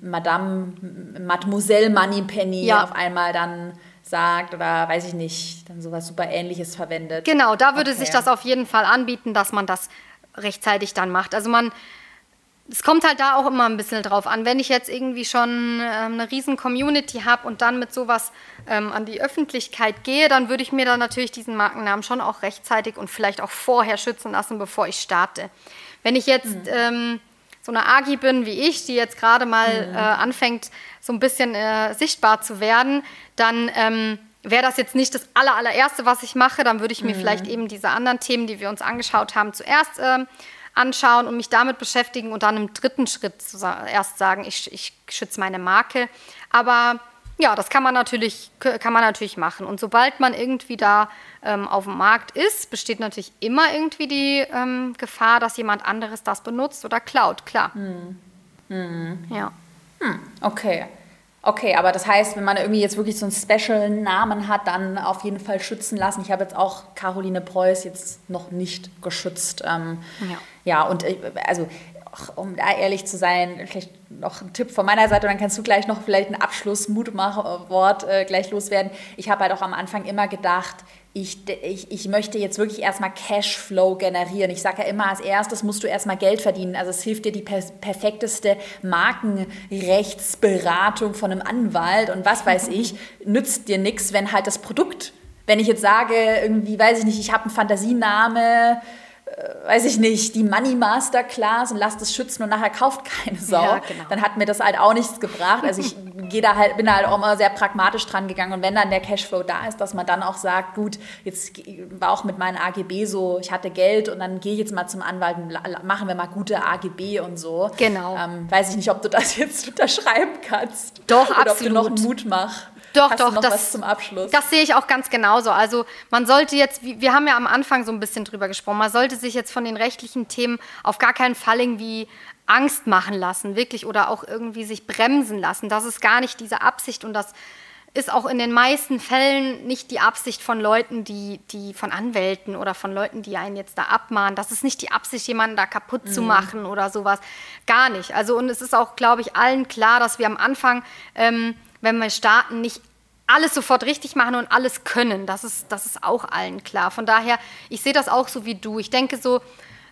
A: Madame Mademoiselle Moneypenny ja. auf einmal dann sagt oder weiß ich nicht, dann sowas super ähnliches verwendet.
B: Genau, da würde okay. sich das auf jeden Fall anbieten, dass man das rechtzeitig dann macht. Also man es kommt halt da auch immer ein bisschen drauf an. Wenn ich jetzt irgendwie schon ähm, eine riesen Community habe und dann mit sowas ähm, an die Öffentlichkeit gehe, dann würde ich mir dann natürlich diesen Markennamen schon auch rechtzeitig und vielleicht auch vorher schützen lassen, bevor ich starte. Wenn ich jetzt mhm. ähm, so eine Agi bin wie ich, die jetzt gerade mal mhm. äh, anfängt, so ein bisschen äh, sichtbar zu werden, dann ähm, wäre das jetzt nicht das aller, allererste, was ich mache. Dann würde ich mir mhm. vielleicht eben diese anderen Themen, die wir uns angeschaut haben, zuerst äh, anschauen und mich damit beschäftigen und dann im dritten Schritt erst sagen, ich, ich schütze meine Marke. Aber ja, das kann man natürlich, kann man natürlich machen. Und sobald man irgendwie da ähm, auf dem Markt ist, besteht natürlich immer irgendwie die ähm, Gefahr, dass jemand anderes das benutzt oder klaut, klar. Hm.
A: Hm. Ja. Hm. Okay. Okay, aber das heißt, wenn man irgendwie jetzt wirklich so einen Special-Namen hat, dann auf jeden Fall schützen lassen. Ich habe jetzt auch Caroline Preuß jetzt noch nicht geschützt. Ähm, ja. ja, und äh, also um da ehrlich zu sein, vielleicht noch ein Tipp von meiner Seite, dann kannst du gleich noch vielleicht ein Abschluss-Mutmachwort äh, gleich loswerden. Ich habe halt auch am Anfang immer gedacht, ich, ich, ich möchte jetzt wirklich erstmal Cashflow generieren. Ich sage ja immer, als erstes musst du erstmal Geld verdienen. Also es hilft dir die per perfekteste Markenrechtsberatung von einem Anwalt und was weiß ich, nützt dir nichts, wenn halt das Produkt, wenn ich jetzt sage, irgendwie, weiß ich nicht, ich habe einen Fantasiename, weiß ich nicht, die Money Master Class und lasst es schützen und nachher kauft keine Sau, ja, genau. dann hat mir das halt auch nichts gebracht. Also ich gehe da halt, bin da halt auch immer sehr pragmatisch dran gegangen. Und wenn dann der Cashflow da ist, dass man dann auch sagt, gut, jetzt war auch mit meinen AGB so, ich hatte Geld und dann gehe ich jetzt mal zum Anwalt und machen wir mal gute AGB und so.
B: Genau.
A: Ähm, weiß ich nicht, ob du das jetzt unterschreiben kannst.
B: Doch,
A: Oder
B: absolut. ob
A: du noch einen Mut machst.
B: Doch, Hast doch, das, zum Abschluss? das sehe ich auch ganz genauso. Also man sollte jetzt, wir haben ja am Anfang so ein bisschen drüber gesprochen, man sollte sich jetzt von den rechtlichen Themen auf gar keinen Fall irgendwie Angst machen lassen, wirklich, oder auch irgendwie sich bremsen lassen. Das ist gar nicht diese Absicht und das ist auch in den meisten Fällen nicht die Absicht von Leuten, die, die von Anwälten oder von Leuten, die einen jetzt da abmahnen. Das ist nicht die Absicht, jemanden da kaputt mhm. zu machen oder sowas. Gar nicht. Also, und es ist auch, glaube ich, allen klar, dass wir am Anfang ähm, wenn wir starten, nicht alles sofort richtig machen und alles können. Das ist, das ist auch allen klar. Von daher, ich sehe das auch so wie du. Ich denke, so,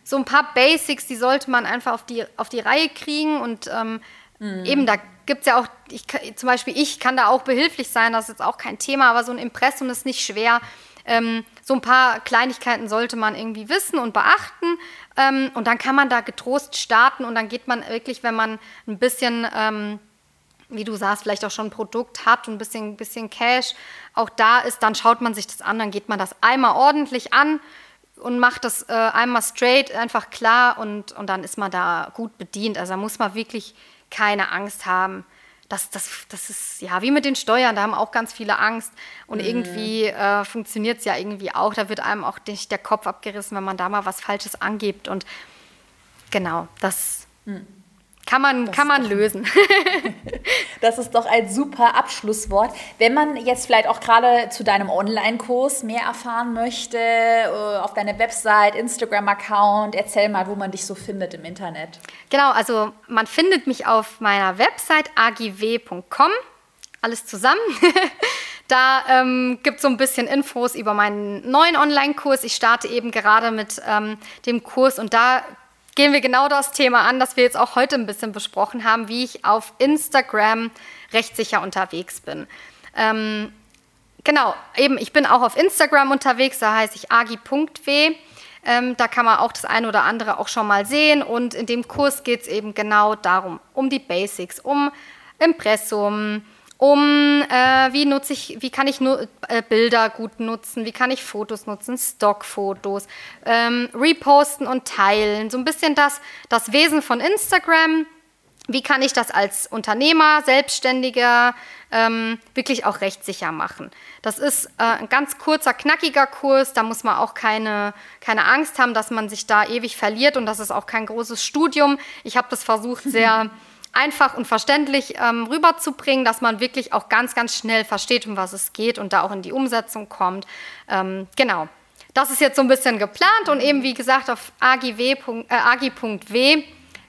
B: so ein paar Basics, die sollte man einfach auf die, auf die Reihe kriegen. Und ähm, mhm. eben, da gibt es ja auch, ich, zum Beispiel ich kann da auch behilflich sein, das ist jetzt auch kein Thema, aber so ein Impressum ist nicht schwer. Ähm, so ein paar Kleinigkeiten sollte man irgendwie wissen und beachten. Ähm, und dann kann man da getrost starten und dann geht man wirklich, wenn man ein bisschen, ähm, wie du sagst, vielleicht auch schon ein Produkt hat und ein bisschen, bisschen Cash auch da ist, dann schaut man sich das an, dann geht man das einmal ordentlich an und macht das äh, einmal straight, einfach klar und, und dann ist man da gut bedient. Also da muss man wirklich keine Angst haben. Das, das, das ist ja wie mit den Steuern, da haben auch ganz viele Angst. Und mhm. irgendwie äh, funktioniert es ja irgendwie auch. Da wird einem auch nicht der Kopf abgerissen, wenn man da mal was Falsches angibt. Und genau, das. Mhm. Kann man, kann man lösen.
A: das ist doch ein super Abschlusswort. Wenn man jetzt vielleicht auch gerade zu deinem Online-Kurs mehr erfahren möchte, äh, auf deiner Website, Instagram-Account, erzähl mal, wo man dich so findet im Internet.
B: Genau, also man findet mich auf meiner Website agw.com, alles zusammen. Da ähm, gibt es so ein bisschen Infos über meinen neuen Online-Kurs. Ich starte eben gerade mit ähm, dem Kurs und da gehen wir genau das Thema an, das wir jetzt auch heute ein bisschen besprochen haben, wie ich auf Instagram rechtssicher unterwegs bin. Ähm, genau, eben, ich bin auch auf Instagram unterwegs, da heiße ich agi.w. Ähm, da kann man auch das eine oder andere auch schon mal sehen. Und in dem Kurs geht es eben genau darum, um die Basics, um Impressum, um äh, wie nutze ich, wie kann ich nur äh, Bilder gut nutzen, wie kann ich Fotos nutzen, Stockfotos, ähm, reposten und teilen. So ein bisschen das, das Wesen von Instagram. Wie kann ich das als Unternehmer, Selbstständiger ähm, wirklich auch rechtssicher machen? Das ist äh, ein ganz kurzer, knackiger Kurs. Da muss man auch keine, keine Angst haben, dass man sich da ewig verliert. Und das ist auch kein großes Studium. Ich habe das versucht, sehr einfach und verständlich ähm, rüberzubringen, dass man wirklich auch ganz, ganz schnell versteht, um was es geht und da auch in die Umsetzung kommt. Ähm, genau. Das ist jetzt so ein bisschen geplant und eben wie gesagt auf agi.w äh,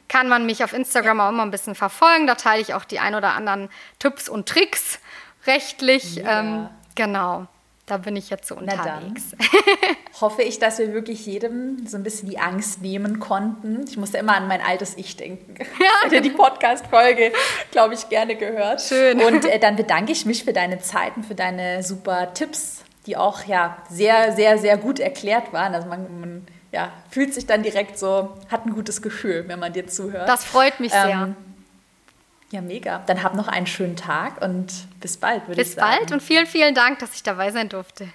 B: kann man mich auf Instagram auch immer ein bisschen verfolgen. Da teile ich auch die ein oder anderen Tipps und Tricks rechtlich. Ja. Ähm, genau. Da bin ich jetzt so unterwegs.
A: hoffe ich, dass wir wirklich jedem so ein bisschen die Angst nehmen konnten. Ich musste immer an mein altes Ich denken. Ja. Hätte die Podcast-Folge, glaube ich, gerne gehört. Schön. Und äh, dann bedanke ich mich für deine Zeit und für deine super Tipps, die auch ja sehr, sehr, sehr gut erklärt waren. Also man, man ja, fühlt sich dann direkt so, hat ein gutes Gefühl, wenn man dir zuhört.
B: Das freut mich sehr.
A: Ja, mega. Dann hab noch einen schönen Tag und bis bald,
B: würde ich sagen. Bis bald und vielen, vielen Dank, dass ich dabei sein durfte.